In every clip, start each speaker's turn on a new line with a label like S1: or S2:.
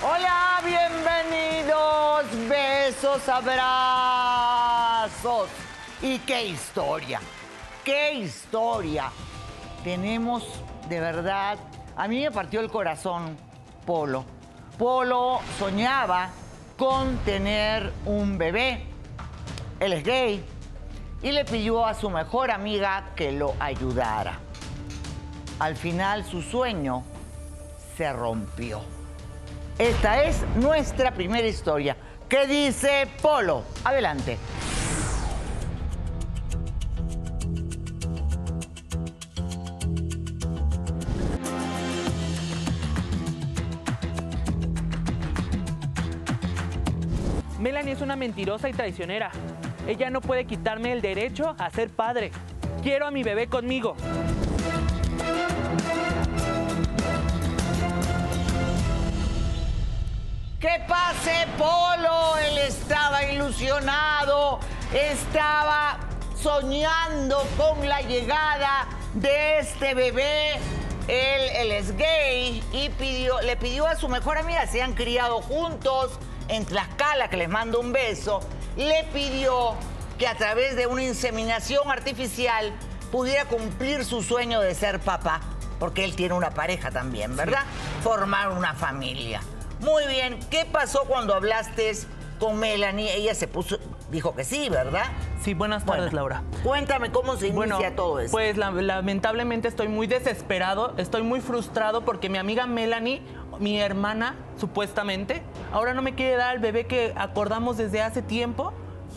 S1: Hola, bienvenidos, besos, abrazos. Y qué historia, qué historia. Tenemos de verdad, a mí me partió el corazón Polo. Polo soñaba con tener un bebé. Él es gay y le pidió a su mejor amiga que lo ayudara. Al final su sueño se rompió. Esta es nuestra primera historia. ¿Qué dice Polo? Adelante.
S2: Melanie es una mentirosa y traicionera. Ella no puede quitarme el derecho a ser padre. Quiero a mi bebé conmigo.
S1: ¿Qué pase, Polo? Él estaba ilusionado, estaba soñando con la llegada de este bebé. Él, él es gay y pidió, le pidió a su mejor amiga, se han criado juntos en Tlaxcala, que les mando un beso, le pidió que a través de una inseminación artificial pudiera cumplir su sueño de ser papá, porque él tiene una pareja también, ¿verdad? Formar una familia. Muy bien, ¿qué pasó cuando hablaste con Melanie? Ella se puso, dijo que sí, ¿verdad?
S2: Sí, buenas tardes,
S1: Bueno,
S2: Laura.
S1: Cuéntame cómo se inicia
S2: Bueno,
S1: todo eso.
S2: pues la- lamentablemente estoy muy desesperado, estoy muy frustrado porque mi amiga Melanie, mi hermana, supuestamente, ahora no me quiere dar al bebé que acordamos desde hace tiempo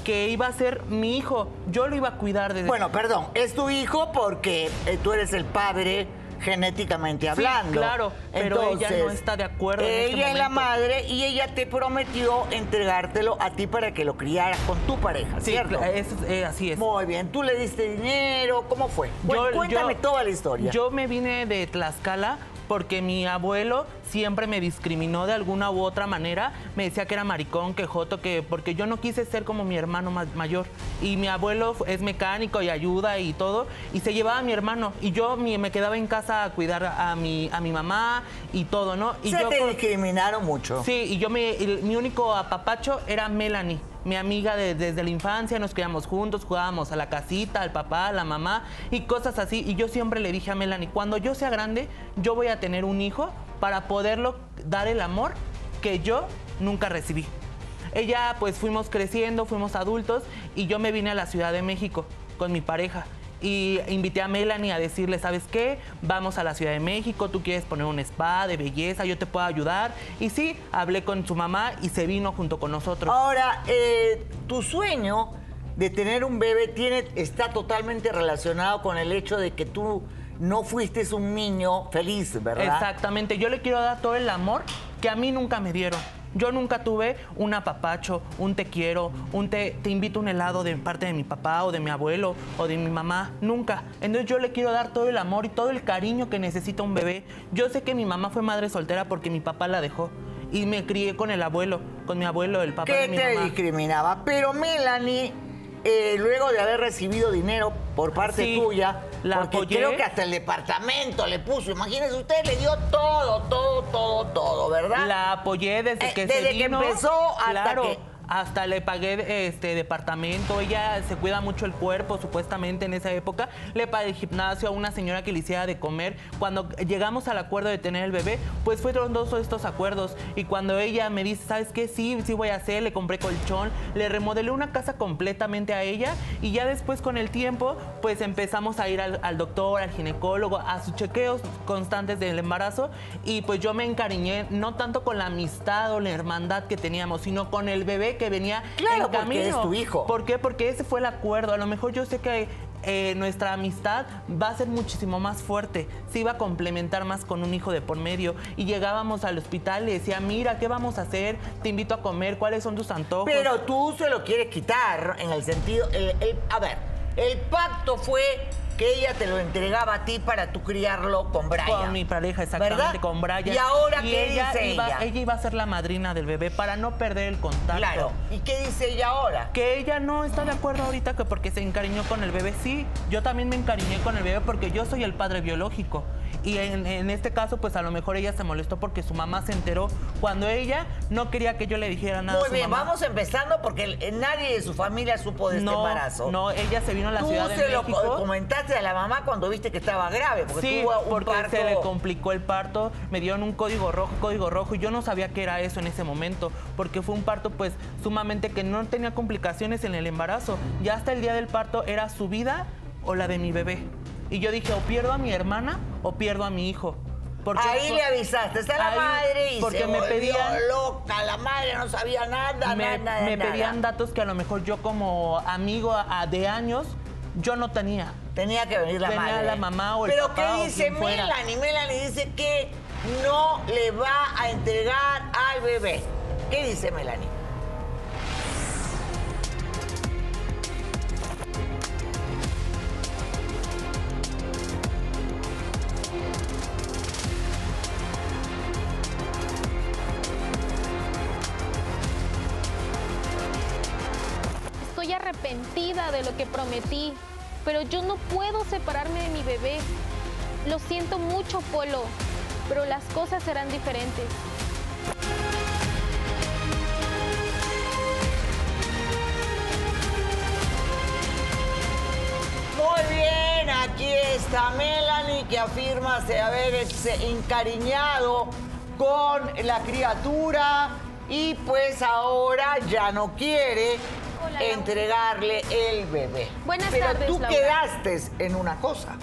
S2: que iba a ser mi hijo. Yo lo iba a cuidar desde...
S1: Bueno, perdón, es tu hijo porque eh, tú eres el padre genéticamente hablando.
S2: claro, pero ella no está de acuerdo en este
S1: ella es la madre y ella te prometió entregártelo a ti para que lo criaras con tu pareja,
S2: sí,
S1: ¿cierto?
S2: es- eh, así es.
S1: Muy bien, tú le diste dinero, ¿cómo fue?
S2: Yo-
S1: Cuéntame
S2: yo-
S1: toda la historia.
S2: Yo me vine de Tlaxcala porque mi abuelo siempre me discriminó de alguna u otra manera. Me decía que era maricón, que joto, que porque yo no quise ser como mi hermano ma- mayor. Y mi abuelo es mecánico y ayuda y todo. Y se llevaba a mi hermano. Y yo mi- me quedaba en casa a cuidar a mi, a mi mamá y todo, ¿no? Y
S1: Se
S2: yo
S1: te
S2: con-
S1: discriminaron mucho.
S2: Sí, y yo me, el- mi único apapacho era Melanie, mi amiga de- desde la infancia, nos criamos juntos, jugábamos a la casita, al papá, a la mamá y cosas así. Y yo siempre le dije a Melanie, cuando yo sea grande, yo voy a tener un hijo para poderlo dar el amor que yo nunca recibí. Ella, pues fuimos creciendo, fuimos adultos y yo me vine a la Ciudad de México con mi pareja. Y invité a Melanie a decirle, ¿sabes qué? Vamos a la Ciudad de México, tú quieres poner un spa de belleza, yo te puedo ayudar. Y sí, hablé con su mamá y se vino junto con nosotros.
S1: Ahora, eh, tu sueño de tener un bebé tiene, está totalmente relacionado con el hecho de que tú no fuiste un niño feliz, ¿verdad?
S2: Exactamente, yo le quiero dar todo el amor que a mí nunca me dieron. Yo nunca tuve un apapacho, un te quiero, un te, te invito a un helado de parte de mi papá o de mi abuelo o de mi mamá. Nunca. Entonces yo le quiero dar todo el amor y todo el cariño que necesita un bebé. Yo sé que mi mamá fue madre soltera porque mi papá la dejó. Y me crié con el abuelo, con mi abuelo, el papá
S1: que
S2: de mi
S1: te
S2: mamá.
S1: discriminaba. Pero Melanie, eh, luego de haber recibido dinero por parte
S2: Sí,
S1: tuya,
S2: la
S1: porque
S2: apoyé.
S1: creo que hasta el departamento le puso, imagínese usted, le dio todo, todo, todo, todo, ¿verdad?
S2: La apoyé desde
S1: Eh,
S2: que
S1: desde
S2: se
S1: que empezó hasta
S2: claro,
S1: que-
S2: Hasta le pagué este departamento. Ella se cuida mucho el cuerpo, supuestamente en esa época. Le pagué el gimnasio a una señora que le hiciera de comer. Cuando llegamos al acuerdo de tener el bebé, pues fueron dos estos acuerdos. Y cuando ella me dice, ¿sabes qué? Sí, sí voy a hacer. Le compré colchón, le remodelé una casa completamente a ella. Y ya después, con el tiempo, pues empezamos a ir al, al doctor, al ginecólogo, a sus chequeos constantes del embarazo. Y pues yo me encariñé, no tanto con la amistad o la hermandad que teníamos, sino con el bebé que venía
S1: Claro,
S2: en
S1: porque
S2: camino.
S1: es tu hijo.
S2: ¿Por qué? Porque ese fue el acuerdo. A lo mejor yo sé que eh, nuestra amistad va a ser muchísimo más fuerte. Se iba a complementar más con un hijo de por medio. Y llegábamos al hospital y le decía, mira, ¿qué vamos a hacer? Te invito a comer, ¿cuáles son tus antojos?
S1: Pero tú se lo quieres quitar en el sentido, el- el- a ver, el pacto fue que ella te lo entregaba a ti para tú criarlo con Brian.
S2: Con mi pareja, exactamente,
S1: ¿verdad?
S2: con Brian.
S1: ¿Y ahora
S2: Y
S1: qué
S2: ella
S1: dice
S2: iba,
S1: ella?
S2: ella iba a ser la madrina del bebé para no perder el contacto.
S1: Claro. ¿Y qué dice ella ahora?
S2: Que ella no está de acuerdo ahorita que porque se encariñó con el bebé. Sí, yo también me encariñé con el bebé porque yo soy el padre biológico. Y en, en este caso, pues a lo mejor ella se molestó porque su mamá se enteró cuando ella no quería que yo le dijera nada
S1: Muy
S2: a su
S1: bien,
S2: mamá.
S1: vamos empezando porque nadie de su familia supo de este embarazo.
S2: no, ella se vino a la
S1: Tú
S2: Ciudad de
S1: se lo
S2: México.
S1: co- comentaste a la mamá cuando viste que estaba grave, porque
S2: Sí,
S1: tuvo un
S2: porque
S1: parto.
S2: se le complicó el parto, me dieron un código rojo, código rojo, y yo no sabía qué era eso en ese momento, porque fue un parto pues sumamente que no tenía complicaciones en el embarazo. Ya hasta el día del parto era su vida o la de mi bebé. Y yo dije, o pierdo a mi hermana o pierdo a mi hijo. Porque
S1: Ahí le avisaste a la
S2: Ahí,
S1: madre y
S2: porque
S1: se
S2: me
S1: volvió
S2: pedían-
S1: loca. La madre no sabía nada,
S2: me,
S1: nada,
S2: me
S1: nada.
S2: pedían datos que a lo mejor yo como amigo a- de años, yo no tenía.
S1: Tenía que venir la
S2: Venía
S1: madre.
S2: la mamá o el
S1: Pero
S2: papá
S1: ¿qué dice. Melanie? Melanie dice que no le va a entregar al bebé. ¿Qué dice Melanie?
S3: De lo que prometí, pero yo no puedo separarme de mi bebé. Lo siento mucho, Polo, pero las cosas serán diferentes.
S1: Muy bien, aquí está Melanie que afirma se haberse encariñado con la criatura y pues ahora ya no quiere
S3: Hola,
S1: entregarle el bebé.
S3: Buenas
S1: Pero
S3: tardes,
S1: tú
S3: Laura.
S1: quedaste en una cosa.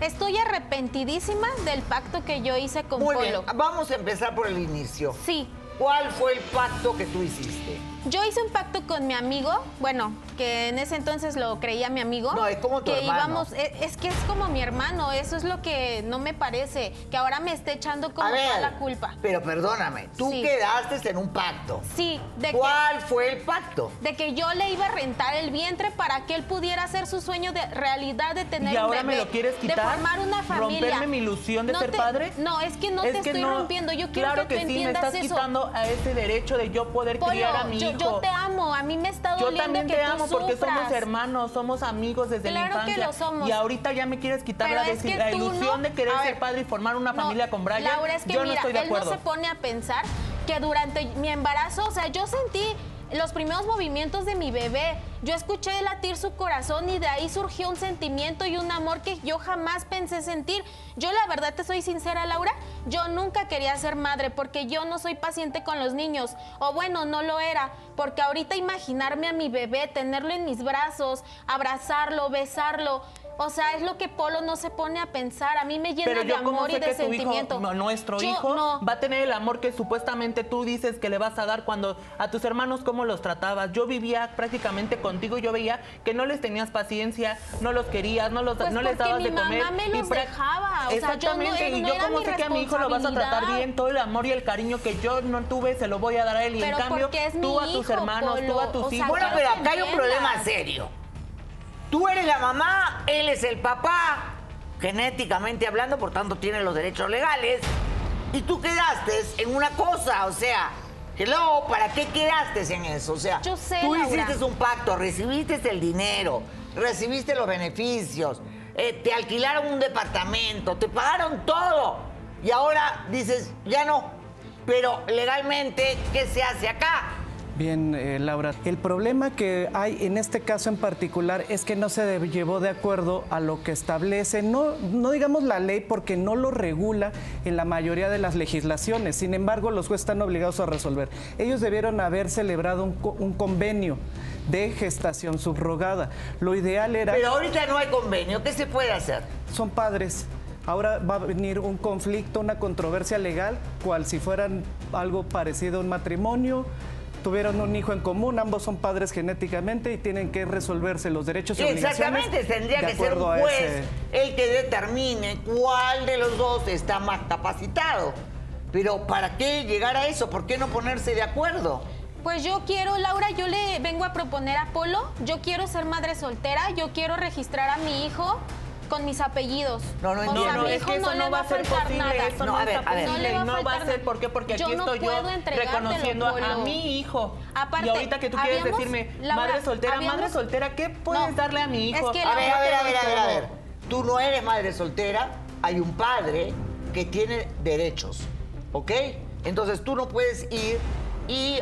S3: Estoy arrepentidísima del pacto que yo hice con
S1: Muy
S3: Polo.
S1: bien, vamos a empezar por el inicio.
S3: Sí,
S1: ¿Cuál fue el pacto que tú hiciste?
S3: Yo hice un pacto con mi amigo, bueno, que en ese entonces lo creía mi amigo.
S1: No, es como tu
S3: que
S1: hermano.
S3: íbamos, e- es, que es como mi hermano, eso es lo que no me parece, que ahora me esté echando como
S1: a ver,
S3: toda la culpa.
S1: pero perdóname, tú
S3: Sí.
S1: quedaste en un pacto.
S3: Sí, de que
S1: ¿Cuál fue el pacto?
S3: de que yo le iba a rentar el vientre para que él pudiera hacer su sueño de realidad de tener
S2: ¿Y
S3: un
S2: ahora me
S3: bebé,
S2: lo quieres quitar?
S3: de formar una familia.
S2: ¿Romperme mi ilusión de
S3: No
S2: ser
S3: te-
S2: padre?
S3: No, es que no
S2: Es
S3: te
S2: que
S3: estoy
S2: no.
S3: rompiendo. Yo quiero
S2: claro
S3: que, tú
S2: sí, me
S3: entiendas
S2: estás
S3: eso.
S2: quitando a ese derecho de yo poder
S3: Polo,
S2: criar a mi
S3: yo,
S2: hijo.
S3: yo te amo, a mí me está
S2: Yo
S3: doliendo
S2: también
S3: que
S2: te
S3: tú
S2: amo porque somos hermanos, somos amigos desde
S3: Claro
S2: la
S3: que
S2: infancia.
S3: lo somos.
S2: Y ahorita ya me quieres quitar
S3: Pero
S2: la,
S3: es
S2: desi-
S3: que
S2: la
S3: tú
S2: ilusión
S3: no-
S2: de querer ser padre y formar una
S3: no,
S2: familia con Brian.
S3: Laura, es que
S2: yo
S3: mira,
S2: no estoy de
S3: él no se pone a pensar que durante mi embarazo, o sea, yo sentí los primeros movimientos de mi bebé. Yo escuché latir su corazón y de ahí surgió un sentimiento y un amor que yo jamás pensé sentir. Yo la verdad te soy sincera, Laura, yo nunca quería ser madre porque yo no soy paciente con los niños. O bueno, no lo era, porque ahorita imaginarme a mi bebé, tenerlo en mis brazos, abrazarlo, besarlo, o sea, es lo que Polo no se pone a pensar. A mí me llena
S2: Pero
S3: de
S2: yo como
S3: amor y
S2: sé
S3: de
S2: que tu
S3: sentimiento.
S2: hijo, no, nuestro
S3: Yo
S2: hijo,
S3: no.
S2: va a tener el amor que supuestamente tú dices que le vas a dar cuando a tus hermanos cómo los tratabas. Yo vivía prácticamente contigo y yo veía que no les tenías paciencia, no los querías, no los
S3: Pues
S2: no les dabas
S3: mi
S2: de comer.
S3: mamá me
S2: y
S3: los
S2: pra-
S3: dejaba, o sea, yo no-
S2: Exactamente,
S3: no
S2: y yo
S3: era
S2: como
S3: mi
S2: sé que a mi hijo lo vas a tratar bien, todo el amor y el cariño que yo no tuve se lo voy a dar a él y
S3: Pero
S2: en cambio tú
S3: mi
S2: a tus
S3: hijo,
S2: hermanos, tú a tus
S3: o sea,
S2: hijos.
S1: Bueno, pero acá hay un problema serio. Tú eres la mamá, él es el papá, genéticamente hablando, por tanto tiene los derechos legales. Y tú quedaste en una cosa, o sea, hello, ¿para qué quedaste en eso? O sea,
S3: Yo sé,
S1: tú
S3: Laura.
S1: hiciste un pacto, recibiste el dinero, recibiste los beneficios, eh, te alquilaron un departamento, te pagaron todo. Y ahora dices, ya no. Pero legalmente, ¿qué se hace acá?
S4: Bien, eh, Laura. El problema que hay en este caso en particular es que no se llevó de acuerdo a lo que establece, no, no digamos la ley porque no lo regula en la mayoría de las legislaciones. Sin embargo, los jueces están obligados a resolver. Ellos debieron haber celebrado un, co- un convenio de gestación subrogada. Lo ideal era...
S1: Pero ahorita no hay convenio, ¿qué se puede hacer?
S4: son padres. Ahora va a venir un conflicto, una controversia legal, cual si fueran algo parecido a un matrimonio. Tuvieron un hijo en común, ambos son padres genéticamente y tienen que resolverse los derechos y obligaciones.
S1: Exactamente, tendría que ser un juez
S4: ese-
S1: el que determine cuál de los dos está más capacitado. Pero ¿para qué llegar a eso? ¿Por qué no ponerse de acuerdo?
S3: Pues yo quiero, Laura, yo le vengo a proponer a Polo, yo quiero ser madre soltera, yo quiero registrar a mi hijo con mis apellidos.
S1: No, no
S3: O
S1: entiendo.
S3: sea,
S2: No, no,
S3: mi
S2: es que eso
S3: le
S2: no va a ser posible,
S3: nada.
S2: eso
S1: No,
S2: no,
S1: a ver,
S2: está
S1: a ver.
S2: posible
S3: No le va
S2: no va a ser. ¿por qué? Porque
S3: Yo
S2: aquí
S3: no
S2: estoy yo reconociendo a mi hijo.
S3: Aparte,
S2: y ahorita que tú quieres
S3: habíamos-
S2: decirme,
S3: Laura,
S2: madre soltera, madre soltera, ¿qué puedes
S3: No,
S2: darle a mi hijo?
S3: es que
S1: A ver, a ver, a ver, a ver, a ver. Tú no eres madre soltera, hay un padre que tiene derechos, ¿ok? Entonces tú no puedes ir y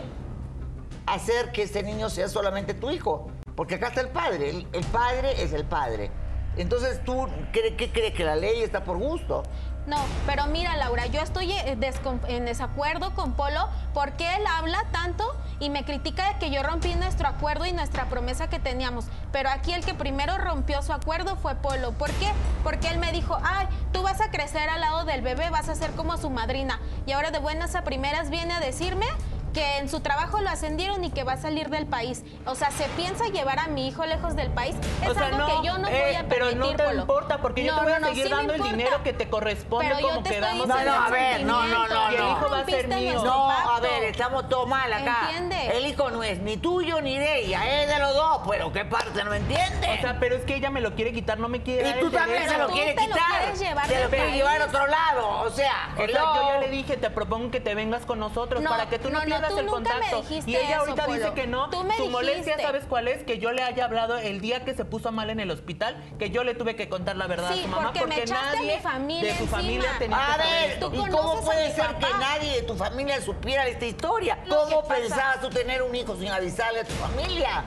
S1: hacer que este niño sea solamente tu hijo, porque acá está el padre, el, el padre es el padre. Entonces tú, ¿qué, qué crees que la ley está por gusto?
S3: No, pero mira, Laura, yo estoy eh, en desacuerdo con Polo porque él habla tanto y me critica de que yo rompí nuestro acuerdo y nuestra promesa que teníamos. Pero aquí el que primero rompió su acuerdo fue Polo. ¿Por qué? Porque él me dijo, ay, tú vas a crecer al lado del bebé, vas a ser como su madrina. Y ahora de buenas a primeras viene a decirme que en su trabajo lo ascendieron y que va a salir del país. O sea, se piensa llevar a mi hijo lejos del país. Es
S2: O sea,
S3: algo que yo no
S2: eh,
S3: voy a
S2: Pero
S3: permitir,
S2: no te
S3: Polo.
S2: importa, porque yo
S3: No,
S2: te voy a
S3: no, no,
S2: seguir
S3: sí
S2: dando el dinero que te corresponde
S3: Pero yo
S2: como quedamos.
S1: No,
S2: en
S1: no,
S2: el
S1: a ver, no, no, no,
S2: Y el hijo va a ser mío.
S1: No, a ver, estamos todos mal acá.
S3: Entiende.
S1: El hijo no es ni tuyo ni de ella, es de los dos, pero ¿qué parte no entiende?
S2: O sea, pero es que ella me lo quiere quitar, no me quiere
S1: y tú también se lo quieres quitar. se lo quieres llevar a otro lado. O sea,
S2: O sea,
S1: hello.
S2: yo ya le dije, te propongo que te vengas con nosotros
S3: No,
S2: para que tú no,
S3: no, no,
S2: pierdas
S3: tú
S2: el
S3: nunca me
S2: contacto.
S3: dijiste
S2: y ella
S3: eso,
S2: ahorita dice que no.
S3: Tú me
S2: Su molestia,
S3: dijiste.
S2: ¿sabes cuál es? Que yo le haya hablado el día que se puso mal en el hospital, que yo le tuve que contar la verdad
S3: Sí,
S2: a su mamá
S3: porque me echaste a
S2: nadie
S3: mi familia
S2: de su
S3: encima.
S2: familia tenía
S1: A
S2: que
S1: ver, ¿y cómo puede ser
S3: papá.
S1: que nadie de tu familia supiera esta historia?
S3: Lo
S1: ¿Cómo pensabas tú tener un hijo sin avisarle a tu familia?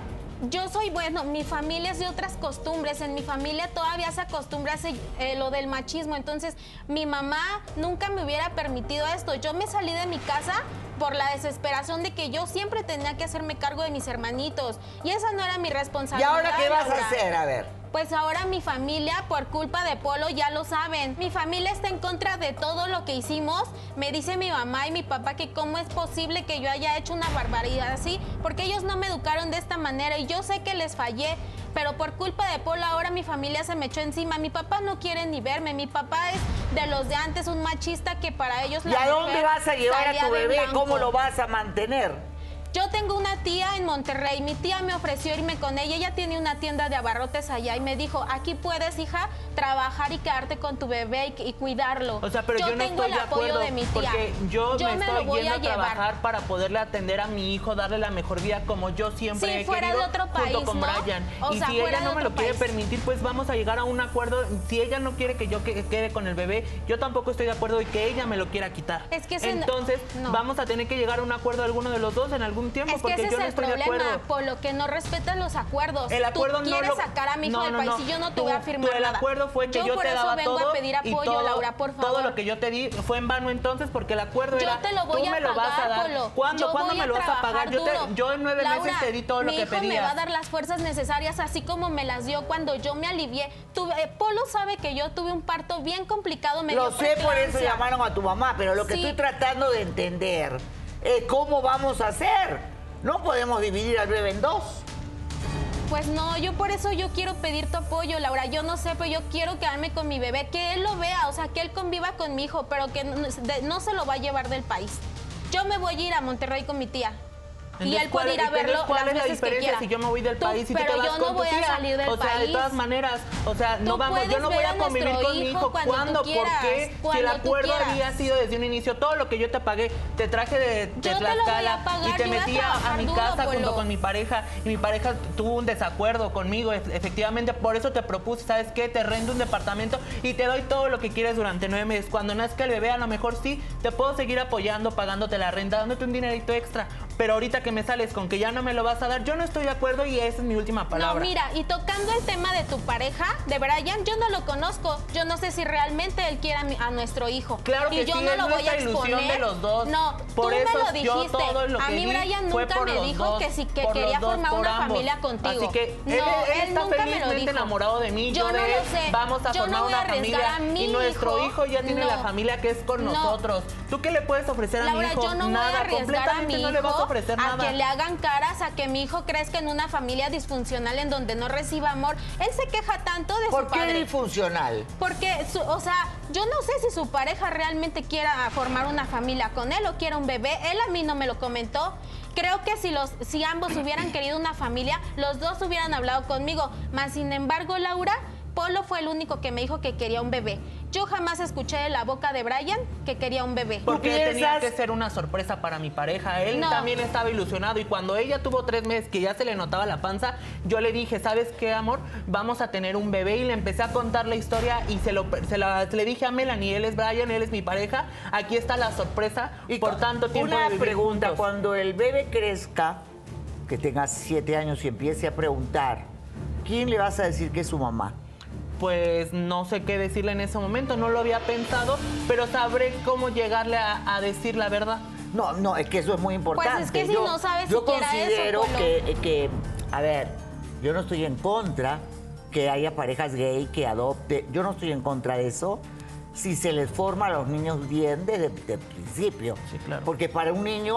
S3: Yo soy bueno, mi familia es de otras costumbres, en mi familia todavía se acostumbra a ese- eh, lo del machismo, entonces mi mamá nunca me hubiera permitido esto. Yo me salí de mi casa por la desesperación de que yo siempre tenía que hacerme cargo de mis hermanitos y esa no era mi
S1: ¿Y
S3: responsabilidad.
S1: ahora qué vas a hacer? A ver.
S3: Pues ahora mi familia, por culpa de Polo, ya lo saben. Mi familia está en contra de todo lo que hicimos. Me dice mi mamá y mi papá que cómo es posible que yo haya hecho una barbaridad así, porque ellos no me educaron de esta manera y yo sé que les fallé. Pero por culpa de Polo ahora mi familia se me echó encima. Mi papá no quiere ni verme. Mi papá es de los de antes, un machista que para ellos
S1: ¿Y
S3: la
S1: a dónde vas a llevar a tu bebé? ¿Cómo lo vas a mantener?
S3: Yo tengo una tía en Monterrey. Mi tía me ofreció irme con ella. Ella tiene una tienda de abarrotes allá y me dijo, aquí puedes, hija, trabajar y quedarte con tu bebé y, y cuidarlo.
S2: O sea, pero yo, no
S3: tengo
S2: estoy
S3: el
S2: de
S3: apoyo
S2: acuerdo
S3: de mi tía.
S2: porque yo, me,
S3: me
S2: estoy
S3: lo voy
S2: yendo
S3: a llevar.
S2: trabajar para poderle atender a mi hijo, darle la mejor vida como yo siempre
S3: Sí,
S2: he
S3: fuera de
S2: querido
S3: otro país,
S2: junto con
S3: ¿no?
S2: Brian.
S3: O
S2: y
S3: sea,
S2: si ella no
S3: de
S2: me lo quiere permitir, pues vamos a llegar a un acuerdo. Si ella no quiere que yo que- quede con el bebé, yo tampoco estoy de acuerdo y que ella me lo quiera quitar.
S3: Es que
S2: entonces
S3: no.
S2: vamos a tener que llegar a un acuerdo alguno de los dos en algún tiempo
S3: Es que
S2: porque
S3: ese
S2: yo
S3: es
S2: no
S3: el
S2: estoy de
S3: problema,
S2: acuerdo.
S3: por lo que no respetan los acuerdos.
S2: El acuerdo
S3: Tú
S2: no
S3: quieres
S2: lo-
S3: sacar a mi hijo
S2: no,
S3: del
S2: no,
S3: país y yo no te
S2: Tú-
S3: voy a firmar
S2: tú el
S3: nada.
S2: acuerdo fue que yo,
S3: por
S2: te
S3: eso
S2: daba
S3: vengo
S2: todo
S3: a pedir apoyo,
S2: todo-
S3: Laura, por favor.
S2: Todo lo que yo te di fue en vano entonces porque el acuerdo
S3: Yo
S2: era
S3: te lo voy
S2: tú
S3: a
S2: me lo vas a
S3: pagar,
S2: dar.
S3: Polo.
S2: ¿Cuándo,
S3: Yo
S2: ¿cuándo
S3: voy
S2: me lo vas a pagar? Yo, te- yo en nueve
S3: Laura,
S2: meses te di todo lo
S3: mi
S2: que
S3: hijo me
S2: pedías.
S3: va a dar las fuerzas necesarias, así como me las dio cuando yo me alivié. Tuve, eh, Polo sabe que yo tuve un parto bien complicado. Me
S1: Lo sé, por eso llamaron a tu mamá, pero lo que estoy tratando de entender es cómo vamos a hacer. No podemos dividir al bebé en dos.
S3: Pues no, yo por eso yo quiero pedir tu apoyo, Laura. Yo no sé, pero yo quiero quedarme con mi bebé, que él lo vea, o sea, que él conviva con mi hijo, pero que no se lo va a llevar del país. Yo me voy a ir a Monterrey con mi tía. Y él puede
S2: ¿cuál-
S3: ir a verlo
S2: ¿Cuál
S3: las
S2: es la
S3: veces que
S2: diferencia
S3: quiera.
S2: si yo me voy del
S3: Tú-
S2: país y tú te vas
S3: yo
S2: con tu tía?
S3: a salir del
S2: o sea, de todas maneras, o sea, no
S3: Tú
S2: vamos, yo no voy a convivir con mi
S3: hijo cuando tú
S2: ¿Cuándo? ¿Por
S3: quieras,
S2: qué? Si el
S3: tú
S2: acuerdo había sido desde un inicio, todo lo que yo te pagué, te traje de, de
S3: te
S2: Tlaxcala
S3: pagar,
S2: y te metí a, mi
S3: duro,
S2: casa junto con mi pareja y mi pareja tuvo un desacuerdo conmigo, e- efectivamente, por eso te propuse, ¿sabes qué? Te rento un departamento y te doy todo lo que quieres durante nueve meses. Cuando nazca el bebé, a lo mejor sí, te puedo seguir apoyando, pagándote la renta, dándote un dinerito extra, pero ahorita que me sales con que ya no me lo vas a dar, yo no estoy de acuerdo y esa es mi última palabra.
S3: No, mira, y tocando el tema de tu pareja, de Brian, yo no lo conozco. Yo no sé si realmente él quiere a, mi- a nuestro hijo.
S2: Claro que
S3: y yo
S2: sí,
S3: no
S2: es
S3: lo voy a exponer.
S2: de los dos.
S3: No,
S2: Por
S3: tú
S2: eso
S3: me lo
S2: yo
S3: dijiste.
S2: todo lo
S3: a mí Brian nunca me dijo
S2: dos,
S3: que sí que quería
S2: dos,
S3: formar una
S2: ambos.
S3: familia contigo.
S2: Así que
S3: no,
S2: él, él está
S3: nunca me lo dijo.
S2: enamorado de mí, yo,
S3: Yo
S2: de
S3: no
S2: él.
S3: lo sé.
S2: Vamos a
S3: Yo
S2: formar
S3: no voy a
S2: una
S3: arriesgar
S2: familia
S3: a mi
S2: y nuestro
S3: hijo.
S2: hijo ya tiene la familia que es con
S3: No.
S2: nosotros. ¿Tú qué le puedes ofrecer a mi hijo?
S3: yo no voy
S2: nada,
S3: a a
S2: completamente no le vas a
S3: a que le hagan caras, a que mi hijo crezca en una familia disfuncional en donde no reciba amor. Él se queja tanto de
S1: ¿Por
S3: su
S1: qué
S3: padre.
S1: disfuncional?
S3: Porque, su- o sea, yo no sé si su pareja realmente quiera formar una familia con él o quiera un bebé. Él a mí no me lo comentó. Creo que si, los, si ambos hubieran querido una familia, los dos hubieran hablado conmigo. Más sin embargo, Laura, Polo fue el único que me dijo que quería un bebé. Yo jamás escuché de la boca de Brian que quería un bebé.
S2: Porque tenía que ser una sorpresa para mi pareja. Él
S3: No.
S2: también estaba ilusionado y cuando ella tuvo tres meses que ya se le notaba la panza, yo le dije, ¿sabes qué, amor? Vamos a tener un bebé y le empecé a contar la historia y se lo se la- le dije a Melanie, él es Brian, él es mi pareja, aquí está la sorpresa por
S1: cu-
S2: tanto tiempo
S1: Una pregunta,
S2: juntos.
S1: cuando el bebé crezca, que tenga siete años y empiece a preguntar, ¿quién le vas a decir que es su mamá?
S2: Pues no sé qué decirle en ese momento, no lo había pensado, pero sabré cómo llegarle a, a decir la verdad.
S1: No, no, es que eso es muy importante.
S3: Pues es que si no sabes
S1: yo
S3: siquiera eso,
S1: considero que, que, a ver, yo no estoy en contra que haya parejas gay que adopte. Yo no estoy en contra de eso si se les forma a los niños bien desde el principio.
S2: Sí, claro.
S1: Porque para un niño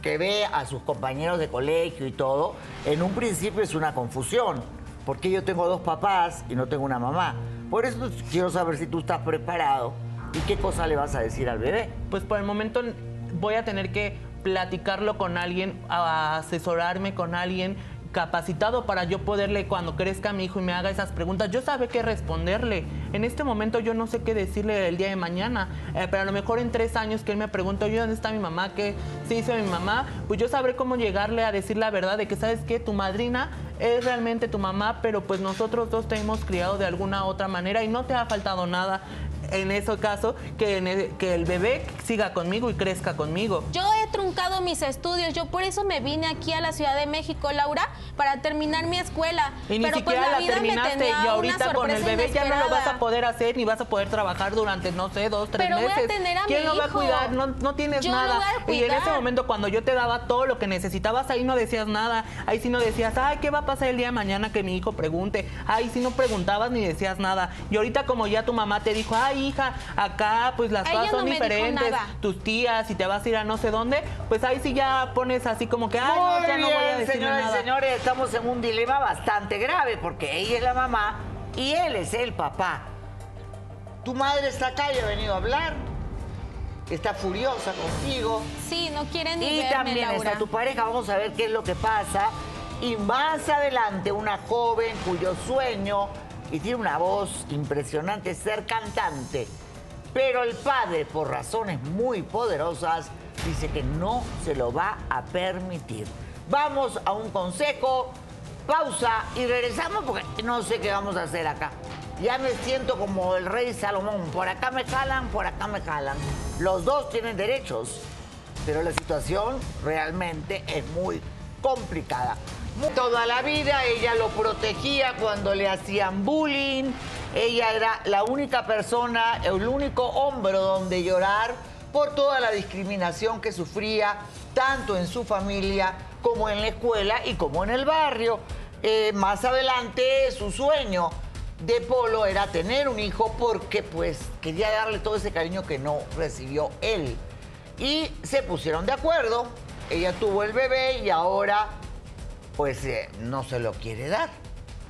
S1: que ve a sus compañeros de colegio y todo, en un principio es una confusión. Porque yo tengo dos papás y no tengo una mamá. Por eso quiero saber si tú estás preparado y qué cosa le vas a decir al bebé.
S2: Pues por el momento voy a tener que platicarlo con alguien, asesorarme con alguien capacitado para yo poderle cuando crezca mi hijo y me haga esas preguntas, yo sabe qué responderle. En este momento yo no sé qué decirle el día de mañana, eh, pero a lo mejor en tres años que él me pregunta, oye, ¿dónde está mi mamá? ¿Qué se hizo mi mamá? Pues yo sabré cómo llegarle a decir la verdad de que, ¿sabes qué? Tu madrina es realmente tu mamá, pero pues nosotros dos te hemos criado de alguna otra manera y no te ha faltado nada en ese caso, que, en el, que el bebé siga conmigo y crezca conmigo.
S3: Yo he truncado mis estudios, yo por eso me vine aquí a la Ciudad de México, Laura, para terminar mi escuela.
S2: Y ni
S3: Pero pues
S2: siquiera
S3: la
S2: la,
S3: me
S2: terminaste y ahorita con el bebé ya no lo vas a poder hacer ni vas a poder trabajar durante, no sé, dos, tres
S3: Pero voy a
S2: meses.
S3: tener a
S2: ¿Quién
S3: mi
S2: lo va a cuidar? No, no tienes
S3: Yo lo
S2: nada.
S3: a
S2: Y en ese momento cuando yo te daba todo lo que necesitabas, ahí no decías nada. Ahí sí no decías, ay, ¿qué va a pasar el día de mañana que mi hijo pregunte? Ahí sí no preguntabas ni decías nada. Y ahorita como ya tu mamá te dijo, ay, hija, acá pues las cosas son
S3: no
S2: diferentes. Tus tías y te vas a ir a no sé dónde, pues ahí sí ya pones así como que, ay, no, ya no voy a
S1: bien, señoras
S2: nada.
S1: y señores, estamos en un dilema bastante grave porque ella es la mamá y él es el papá. Tu madre está acá y ha venido a hablar. Está furiosa contigo.
S3: Sí, no quieren ni
S1: Y
S3: verme,
S1: también
S3: Laura.
S1: está tu pareja. Vamos a ver qué es lo que pasa. Y más adelante, una joven cuyo sueño, y tiene una voz impresionante, es ser cantante. Pero el padre, por razones muy poderosas, dice que no se lo va a permitir. Vamos a un consejo, pausa y regresamos porque no sé qué vamos a hacer acá. Ya me siento como el rey Salomón. Por acá me jalan, por acá me jalan. Los dos tienen derechos, pero la situación realmente es muy complicada. Toda la vida ella lo protegía cuando le hacían bullying. Ella era la única persona, el único hombro donde llorar por toda la discriminación que sufría, tanto en su familia como en la escuela y como en el barrio. Eh, más adelante, su sueño de Polo era tener un hijo porque pues quería darle todo ese cariño que no recibió él. Y se pusieron de acuerdo, ella tuvo el bebé y ahora pues eh, no se lo quiere dar.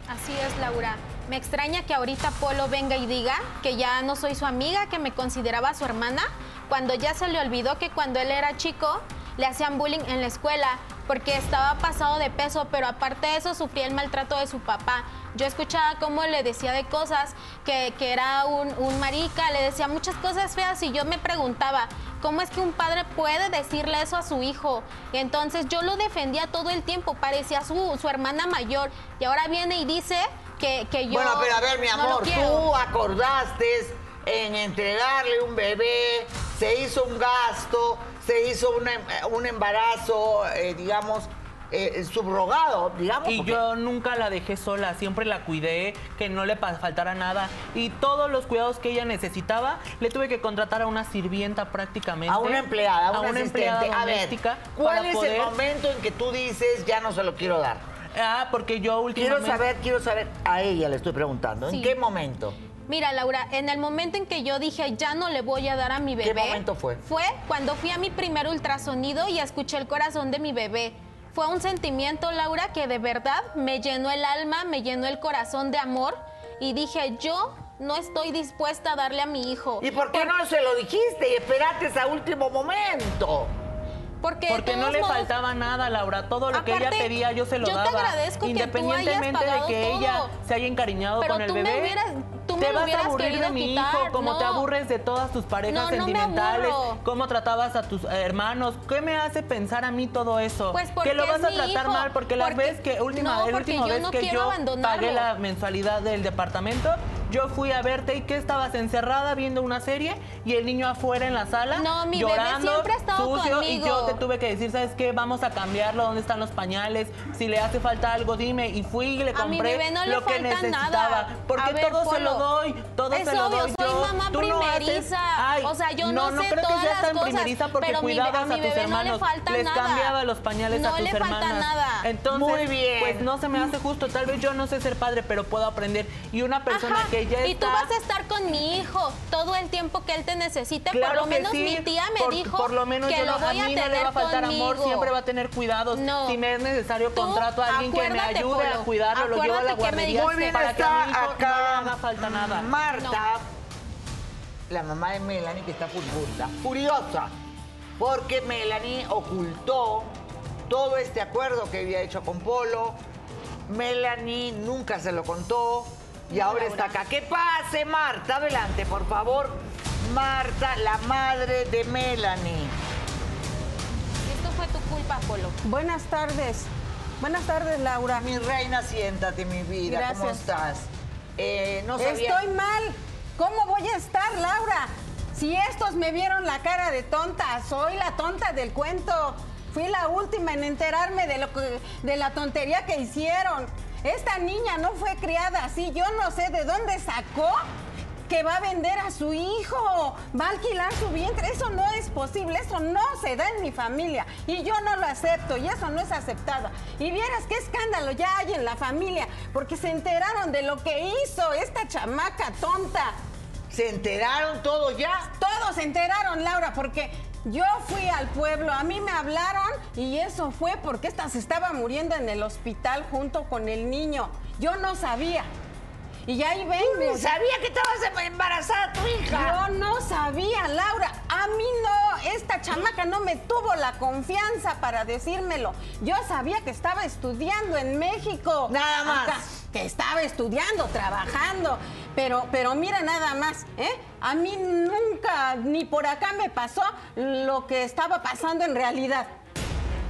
S3: Así es, Laura. Me extraña que ahorita Polo venga y diga que ya no soy su amiga, que me consideraba su hermana, cuando ya se le olvidó que cuando él era chico le hacían bullying en la escuela porque estaba pasado de peso, pero aparte de eso sufría el maltrato de su papá. Yo escuchaba cómo le decía de cosas, que, que era un, un marica, le decía muchas cosas feas y yo me preguntaba, ¿cómo es que un padre puede decirle eso a su hijo? Y entonces yo lo defendía todo el tiempo, parecía su, su hermana mayor y ahora viene y dice que, que yo...
S1: bueno, pero a ver, mi
S3: no
S1: amor,
S3: quiero.
S1: tú acordaste en entregarle un bebé, se hizo un gasto, se hizo un, em- un embarazo, eh, digamos, eh, subrogado, digamos.
S2: Y
S1: porque-
S2: yo nunca la dejé sola, siempre la cuidé, que no le faltara nada. Y todos los cuidados que ella necesitaba, le tuve que contratar a una sirvienta prácticamente.
S1: A una empleada, a una,
S2: una
S1: asistente.
S2: empleada
S1: a ver,
S2: doméstica.
S1: ¿cuál es
S2: poder-
S1: el momento en que tú dices ya no se lo quiero dar?
S2: Ah, porque yo
S1: Quiero
S2: últimamente...
S1: saber, quiero saber, a ella le estoy preguntando, ¿en qué momento?
S3: Mira, Laura, en el momento en que yo dije ya no le voy a dar a mi
S1: ¿Qué
S3: bebé.
S1: momento fue?
S3: Fue cuando fui a mi primer ultrasonido y escuché el corazón de mi bebé. Fue un sentimiento, Laura, que de verdad me llenó el alma, me llenó el corazón de amor y dije yo no estoy dispuesta a darle a mi hijo.
S1: ¿Y por qué no se lo dijiste y esperaste a último momento?
S3: Porque,
S2: Porque no le
S3: modos-
S2: faltaba nada, Laura. Todo lo que ella pedía yo se lo
S3: yo te
S2: daba.
S3: agradezco que tú hayas
S2: Independientemente de que
S3: todo.
S2: ella se haya encariñado
S3: Pero
S2: con el
S3: tú
S2: bebé.
S3: me hubieras, tú me
S2: te
S3: lo
S2: vas a
S3: hubieras
S2: aburrir de
S3: querido
S2: mi
S3: quitar.
S2: hijo, como te
S3: no.
S2: aburres de todas tus parejas
S3: No, no me
S2: sentimentales,
S3: aburro.
S2: cómo tratabas a tus hermanos. ¿Qué me hace pensar a mí todo eso?
S3: Pues porque
S2: que lo vas a tratar
S3: hijo.
S2: mal, porque la
S3: Porque-
S2: vez que última,
S3: No,
S2: el último
S3: yo
S2: vez
S3: no
S2: que yo pagué la mensualidad del departamento, yo fui a verte y que estabas encerrada viendo una serie y el niño afuera en la sala
S3: No, mi bebé
S2: llorando,
S3: siempre ha estado
S2: sucio y yo te tuve que decir, ¿sabes qué? Vamos a cambiarlo, ¿dónde están los pañales? Si le hace falta algo, dime. Y fui y le
S3: A mi
S2: compré
S3: bebé no le
S2: lo que necesitaba.
S3: nada.
S2: Porque
S3: A ver,
S2: todo se lo doy, todo se lo doy
S3: soy mamá
S2: Tú no haces-
S3: primeriza.
S2: Ay,
S3: O sea, yo
S2: no,
S3: no
S2: no
S3: sé
S2: creo que
S3: todas
S2: seas
S3: las
S2: tan
S3: cosas,
S2: primeriza porque
S3: pero mi be-
S2: cuidabas
S3: a mi
S2: a tus
S3: bebé no le
S2: hermanos,
S3: falta
S2: les
S3: nada.
S2: cambiaba los pañales
S3: No
S2: a tus
S3: le falta
S2: hermanas.
S3: nada.
S2: Entonces,
S1: Muy bien.
S2: pues no se me hace justo. Tal vez yo no sé ser padre, pero puedo aprender. Y una persona
S3: Ajá,
S2: que ya
S3: y
S2: está
S3: tú vas a estar con mi hijo todo el tiempo que él te necesite.
S2: Claro
S3: por lo
S2: que
S3: menos
S2: sí.
S3: mi tía me
S2: por,
S3: dijo
S2: por lo menos
S3: que
S2: yo
S3: lo
S2: no,
S3: voy
S2: a
S3: a
S2: mí
S3: tener
S2: no le va a faltar amor,
S3: conmigo.
S2: siempre va a tener cuidados.
S3: No.
S2: Si me es necesario, contrato a alguien que me ayude a cuidarlo, lo llevo a la guardería
S1: Muy bien,
S2: para que a
S1: está
S2: mi hijo no haga falta nada.
S1: Marta, la mamá de Melanie, que está furiosa, furiosa, porque Melanie ocultó todo este acuerdo que había hecho con Polo. Melanie nunca se lo contó y ahora está acá. ¿Qué pase, Marta? Adelante, por favor. Marta, la madre de Melanie.
S3: Esto fue tu culpa, Polo.
S5: Buenas tardes. Buenas tardes, Laura.
S1: Mi reina, siéntate, mi vida. ¿Cómo estás? Eh, no sabía...
S5: Estoy mal. ¿Cómo voy a estar, Laura? Si estos me vieron la cara de tonta, soy la tonta del cuento. Fui la última en enterarme de lo que, de la tontería que hicieron. Esta niña no fue criada así. Yo no sé de dónde sacó que va a vender a su hijo, va a alquilar su vientre. Eso no es posible, eso no se da en mi familia. Y yo no lo acepto y eso no es aceptado. Y vieras qué escándalo ya hay en la familia, porque se enteraron de lo que hizo esta chamaca tonta.
S1: ¿Se enteraron todos ya?
S5: Todos se enteraron, Laura, porque yo fui al pueblo, a mí me hablaron y eso fue porque esta se estaba muriendo en el hospital junto con el niño. Yo no sabía. Y ahí vengo.
S1: Sabía que estabas embarazada tu hija.
S5: Yo no sabía, Laura. A mí no, esta chamaca no me tuvo la confianza para decírmelo. Yo sabía que estaba estudiando en México.
S1: Nada más.
S5: Acá, que estaba estudiando, trabajando. Pero, pero mira nada más, ¿eh? A mí nunca, ni por acá me pasó lo que estaba pasando en realidad.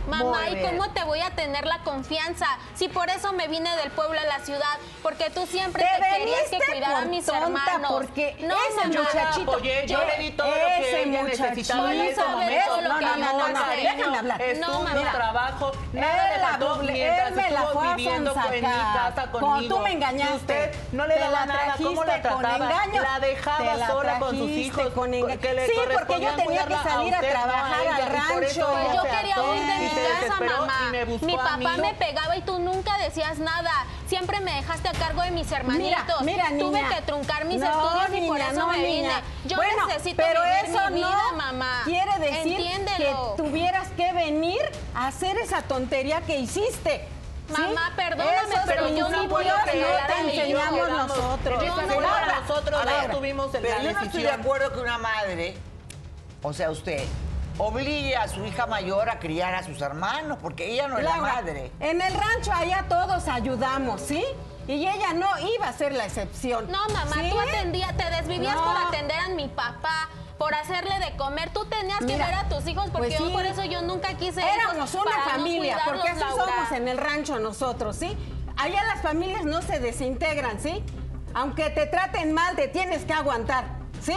S3: Mamá, ¿y cómo te voy a tener la confianza? Si por eso me vine del pueblo a la ciudad, porque tú siempre
S5: Te
S3: te, querías que cuidara a mis
S5: tonta,
S3: hermanos.
S5: porque
S3: no,
S5: ese
S3: mamá,
S5: muchachito-
S2: apoyé, yo le di todo lo que ella
S5: muchachito
S2: necesitaba en ese momento.
S3: todo lo
S5: No,
S3: que
S5: no, no, no, déjame hablar. No, mira.
S2: trabajo, nada
S5: Él
S2: le
S5: la
S2: faltó
S5: doble-
S2: mientras
S5: él me la
S2: estuvo
S5: fue a
S2: viviendo en mi casa
S5: Como
S2: conmigo.
S5: tú me engañaste.
S2: Usted no le daba
S5: la
S2: nada, ¿cómo la trataba? La dejaba sola con sus hijos.
S5: Sí, porque yo tenía que salir a trabajar al rancho.
S3: Pues yo quería huir de mamá.
S2: me
S3: Mi papá
S2: mí.
S3: me pegaba y tú nunca decías nada. Siempre me dejaste a cargo de mis hermanitos.
S5: Mira, niña.
S3: Tuve que truncar mis
S5: No,
S3: estudios y por
S5: niña,
S3: eso
S5: no,
S3: me vine.
S5: niña.
S3: Yo
S5: Bueno,
S3: necesito
S5: pero
S3: vivir
S5: eso
S3: mi vida,
S5: no
S3: mamá.
S5: quiere decir
S3: Entiéndelo.
S5: que tuvieras que venir a hacer esa tontería que hiciste. ¿sí?
S3: Mamá, perdóname,
S5: Esos
S3: pero yo no voy a
S5: principios
S3: creer
S5: no te enseñamos nosotros.
S3: No a-
S2: nosotros
S1: ver,
S2: tuvimos
S1: pero
S2: la
S1: yo no estoy de acuerdo que una madre, o sea, usted, obligue a su hija mayor a criar a sus hermanos, porque ella no es la madre.
S5: En el rancho allá todos ayudamos, ¿sí? Y ella no iba a ser la excepción.
S3: No, mamá,
S5: ¿sí?
S3: tú atendías, te desvivías
S5: No.
S3: por atender a mi papá, por hacerle de comer. Tú tenías que
S5: Mira,
S3: ver a tus hijos porque
S5: pues
S3: yo por eso yo nunca quise
S5: Éramos una
S3: para
S5: familia, porque así
S3: Laura.
S5: somos en el rancho nosotros, ¿sí? Allá las familias no se desintegran, ¿sí? Aunque te traten mal, te tienes que aguantar, ¿sí?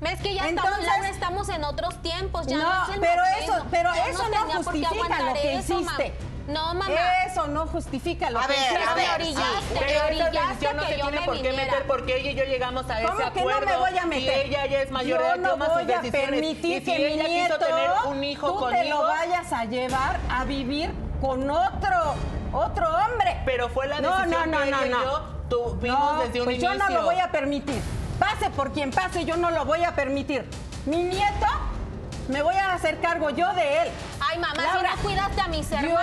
S3: Es que ya
S5: Entonces-
S3: estamos, Laura, estamos en otros tiempos, ya no,
S5: No,
S3: es el
S5: pero
S3: momento.
S5: eso- pero eso no
S3: tenía por qué
S5: justifica lo
S3: aguantar
S5: que
S3: eso,
S5: hiciste.
S3: No, mamá.
S5: Eso no justifica lo
S1: A
S5: que
S1: ver,
S5: hiciste.
S1: a ver,
S3: me orillaste,
S1: sí.
S3: me
S2: Pero esa
S3: orillaste
S2: decisión no
S3: que
S2: se
S3: yo
S2: tiene
S3: me
S2: por qué
S3: viniera.
S2: meter porque ella y yo llegamos a ese
S5: ¿Cómo que
S2: acuerdo.
S5: no me voy a meter?
S2: Y ella ya es mayor de edad,
S5: no
S2: toma sus
S5: voy a permitir
S2: y si
S5: que mi
S2: ella
S5: nieto,
S2: quiso tener un hijo
S5: tú
S2: conmigo,
S5: te lo vayas a llevar a vivir con otro, otro hombre.
S2: pero fue la
S5: No,
S2: decisión
S5: no, no,
S2: que
S5: no,
S2: ella y
S5: no.
S2: yo tuvimos
S5: No,
S2: desde un
S5: pues
S2: inicio.
S5: yo no lo voy a permitir. Pase por quien pase, yo no lo voy a permitir. Mi nieto, me voy a hacer cargo yo de él.
S3: Ay, mamá,
S5: Laura,
S3: si no cuidaste a mis hermanos.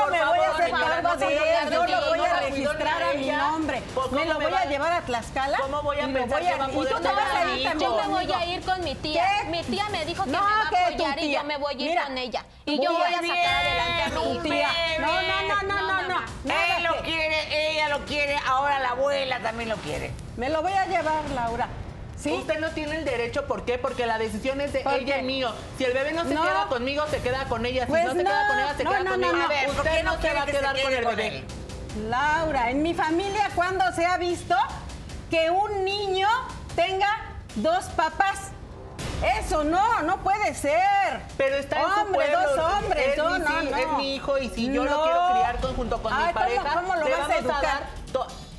S2: Yo
S5: me voy a hacer cargo de él, yo lo voy a registrar a mi nombre.
S2: Pues,
S5: me lo voy a llevar a Tlaxcala.
S2: ¿Cómo voy a pensar que va a
S5: Y tú te vas a ir también
S3: Yo me voy a ir con mi tía. Mi tía me dijo que me va a apoyar y yo me voy a ir con ella. Y yo voy a sacar adelante a mi
S5: tía. No, no, no, no, no.
S1: Él lo quiere, ella lo quiere, ahora la abuela también lo quiere.
S5: Me lo voy a llevar, Laura.
S2: Usted no tiene el derecho, ¿por qué? Porque la decisión es de ella y mío. Si el bebé no se queda conmigo, se queda con ella. Si
S5: pues
S2: no, se queda con ella, se queda conmigo.
S1: Ver,
S2: usted no se va a quedar con el bebé.
S5: Laura, en mi familia, ¿cuándo se ha visto que un niño tenga dos papás? Eso no, no puede ser.
S2: Pero está hombre, en su
S5: dos hombres,
S2: es,
S5: no,
S2: mi, es mi hijo y si yo lo quiero criar junto con mi pareja,
S5: ¿cómo, lo vas a, educar?
S2: a dar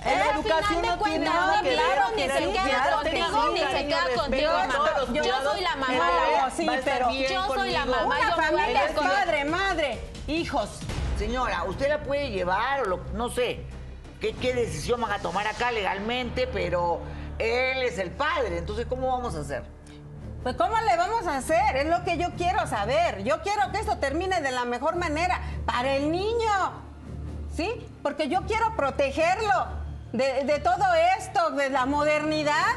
S3: en
S2: la
S3: eh,
S2: educación no tiene nada que.
S3: Ni se queda contigo, ni se queda contigo, mamá. Yo soy la mamá.
S5: Sí, pero
S3: yo soy la mamá.
S5: Una familia es padre, madre, hijos.
S1: Señora, usted la puede llevar o no sé. ¿Qué, ¿Qué decisión van a tomar acá legalmente? Pero él es el padre, entonces ¿cómo vamos a hacer?
S5: Pues ¿cómo le vamos a hacer? Es lo que yo quiero saber. Yo quiero que esto termine de la mejor manera para el niño. ¿Sí? Porque yo quiero protegerlo de, de todo esto, de la modernidad.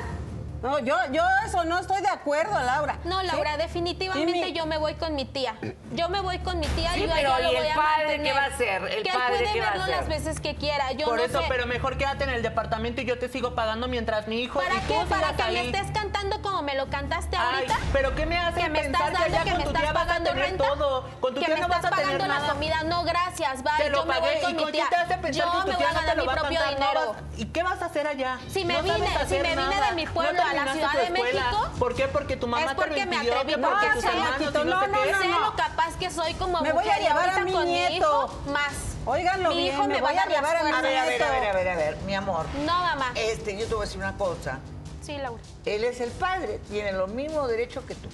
S5: No, yo, yo eso no estoy de acuerdo, Laura.
S3: No, Laura, definitivamente yo me voy con mi tía. Yo me voy con mi tía y yo,
S1: pero,
S3: lo
S1: ¿y
S3: voy
S1: el padre qué va a hacer? El
S3: que
S1: padre,
S3: él puede verlo las veces que quiera. Yo
S2: Por eso, pero mejor quédate en el departamento y yo te sigo pagando mientras mi hijo
S3: ¿Para qué? ¿Para que me estés cantando como me lo cantaste ahorita?
S2: Pero ¿qué me hace pensar que
S3: ya
S2: con tu tía vas a tener todo? Con tu tía no vas a tener
S3: nada. la comida. No, gracias, bye. yo me voy con mi tía. Yo me voy a ganar mi propio dinero.
S2: ¿Y qué vas a hacer allá?
S3: Si me vine, si me vine de mi pueblo la Ciudad de México.
S2: ¿Por qué? Porque tu mamá
S3: es porque
S2: te
S3: me atreví, porque
S2: tus hermanos no,
S5: no, no,
S3: sé lo capaz que soy como
S5: me voy a llevar a mi nieto.
S3: más.
S5: Óiganlo
S3: mi hijo
S5: me, voy a, llevar a mi nieto.
S1: A ver, a ver, a ver, a ver, a ver, mi amor.
S3: No, mamá.
S1: Este, yo te voy a decir una cosa.
S3: Sí, Laura.
S1: Él es el padre, tiene los mismos derechos que tú.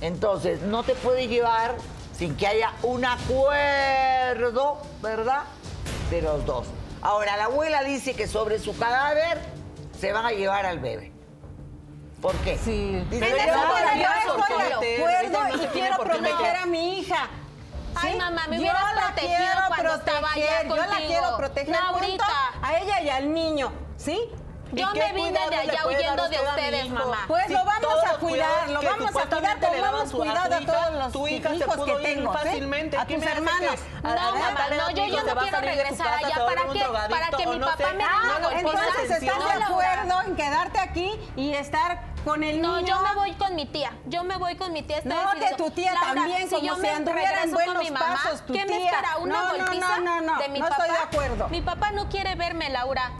S1: Entonces, no te puede llevar sin que haya un acuerdo, ¿verdad? De los dos. Ahora, la abuela dice que sobre su cadáver se van a llevar al bebé. ¿Por qué?
S5: Sí.
S1: Dice,
S2: pero
S5: yo acuerdo y quiero proteger a mi hija.
S3: Ay,
S5: sí,
S3: mamá, me
S5: hubiera
S3: protegido cuando proteger, estaba allá
S5: contigo. Yo la quiero proteger
S3: no,
S5: junto
S3: ahorita.
S5: a ella y al niño, ¿sí?
S3: Yo me vine de allá huyendo de ustedes, mamá.
S5: Pues lo vamos a cuidar, lo vamos a cuidar, tomamos cuidado a, todos los
S2: tu hija
S5: hijos
S2: se
S5: que tengo,
S2: fácilmente,
S5: ¿eh?
S2: a
S5: tus hermanos.
S3: No, mamá, no, yo,
S2: yo
S3: no quiero regresar allá para
S2: que,
S3: para que mi papá me haga
S5: Entonces, ¿estás de acuerdo en quedarte aquí y estar con el
S3: no, yo me voy con mi tía. Yo me voy con mi tía. Está
S5: no,
S3: decidido.
S5: de tu tía
S3: Laura,
S5: también,
S3: si
S5: como
S3: yo me si
S5: anduviera en buenos
S3: mi mamá,
S5: pasos, tu
S3: ¿Qué
S5: tía?
S3: me espera? ¿Una
S5: no,
S3: golpiza
S5: no, no,
S3: de mi papá?
S5: No estoy de acuerdo.
S3: Mi papá no quiere verme, Laura.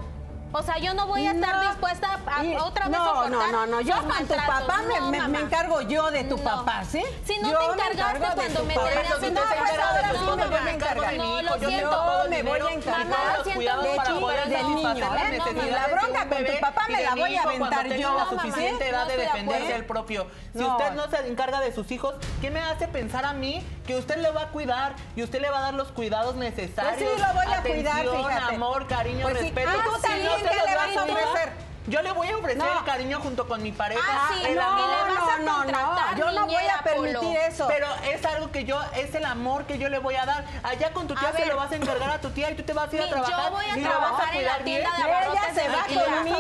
S3: O sea, yo no voy a estar dispuesta a, otra vez
S5: no,
S3: soportar.
S5: No, no, no, yo con tu papá me, encargo yo de tu papá, ¿sí?
S3: Si no te encargaste cuando me
S2: dejaste,
S3: no,
S2: pues ahora
S3: sí
S2: me voy a encargar.
S3: No, lo siento.
S5: me voy a encargar
S3: de
S2: ti,
S3: del
S5: niño, ¿eh? La bronca con tu papá me la voy a aventar yo.
S2: la suficiente edad de defenderse el propio. Si usted no se encarga de sus hijos, ¿qué me hace pensar a mí que usted le va a cuidar y usted le va a dar los cuidados necesarios?
S5: Pues sí, lo voy a cuidar, fíjate.
S2: amor, cariño, respeto
S5: le vas a ofrecer.
S2: Yo le voy a ofrecer
S5: no.
S2: el cariño junto con mi pareja.
S3: Ah, sí,
S2: el
S3: no,
S2: amor.
S5: no, no,
S3: no,
S5: Yo no voy a permitir
S3: Polo.
S5: eso.
S2: Pero es algo que yo, es el amor que yo le voy a dar. Allá con tu tía
S3: a
S2: se
S3: ver.
S2: lo vas a encargar a tu tía y tú te vas a ir a
S3: trabajar. Yo voy a
S2: y trabajar vas
S3: a en la
S2: tienda bien.
S3: de abarrotes.
S5: Ella
S3: se
S5: va conmigo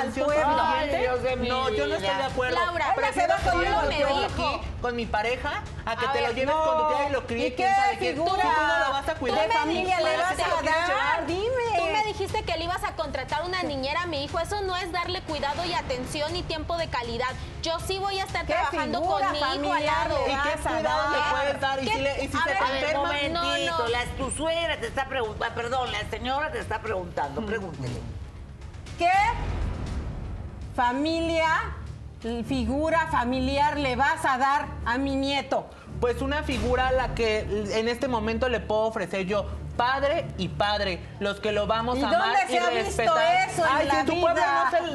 S5: al pueblo.
S1: Ay,
S2: no, yo no estoy de acuerdo.
S3: Laura,
S2: prefiero que yo lo
S5: me
S2: aquí con mi pareja a que
S3: a
S2: te
S3: ver, lo
S2: lleves con tu tía y lo críes. ¿Y qué figura? Tú no lo vas a cuidar.
S5: ¿Qué familia le vas a dar?
S3: dijiste que le ibas a contratar una niñera a mi hijo. Eso no es darle cuidado y atención y tiempo de calidad. Yo sí voy a estar trabajando con mi hijo al lado.
S2: ¿Y qué cuidado le puedes dar? ¿Y si, le, y si te
S3: no, no.
S1: La, tu suegra te está preguntando, ah, perdón, la señora te está preguntando, mm. pregúntele.
S5: ¿Qué familia, figura familiar le vas a dar a mi nieto?
S2: Pues una figura a la que en este momento le puedo ofrecer yo padre y padre, los que lo vamos a amar y
S5: respetar. Visto eso
S2: Ay,
S5: en
S2: si tu pueblo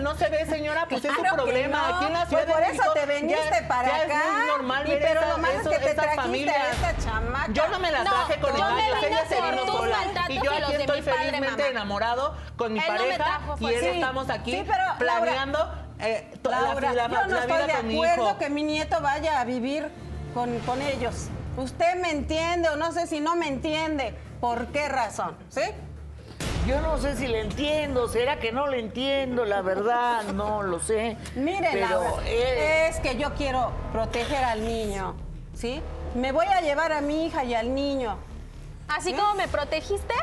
S2: no se, ve, señora, pues es
S5: tu
S2: problema.
S5: No.
S2: Aquí en la
S5: pues
S2: ciudad pues
S5: por
S2: de
S5: eso te veniste
S2: ya,
S5: para acá.
S2: Es normal
S5: y
S2: ver
S5: pero lo malo es que te trajiste esta chamaca.
S2: Yo no me la traje
S3: no, con
S2: el
S3: años,
S2: ella se vino sola. Y yo aquí estoy felizmente enamorado con mi pareja
S3: trajo,
S2: y él estamos aquí
S5: sí, pero,
S2: planeando eh, Laura, la, la,
S5: yo no
S2: la
S5: estoy de acuerdo que mi nieto vaya a vivir con, con ellos. Usted me entiende o no sé si no me entiende ¿Por qué razón? ¿Sí?
S1: Yo no sé si le entiendo, será que no le entiendo, la verdad, no lo sé.
S5: Miren,
S1: pero
S5: Laura,
S1: eh,
S5: es que yo quiero proteger al niño, ¿sí? Me voy a llevar a mi hija y al niño.
S3: Así como me protegiste,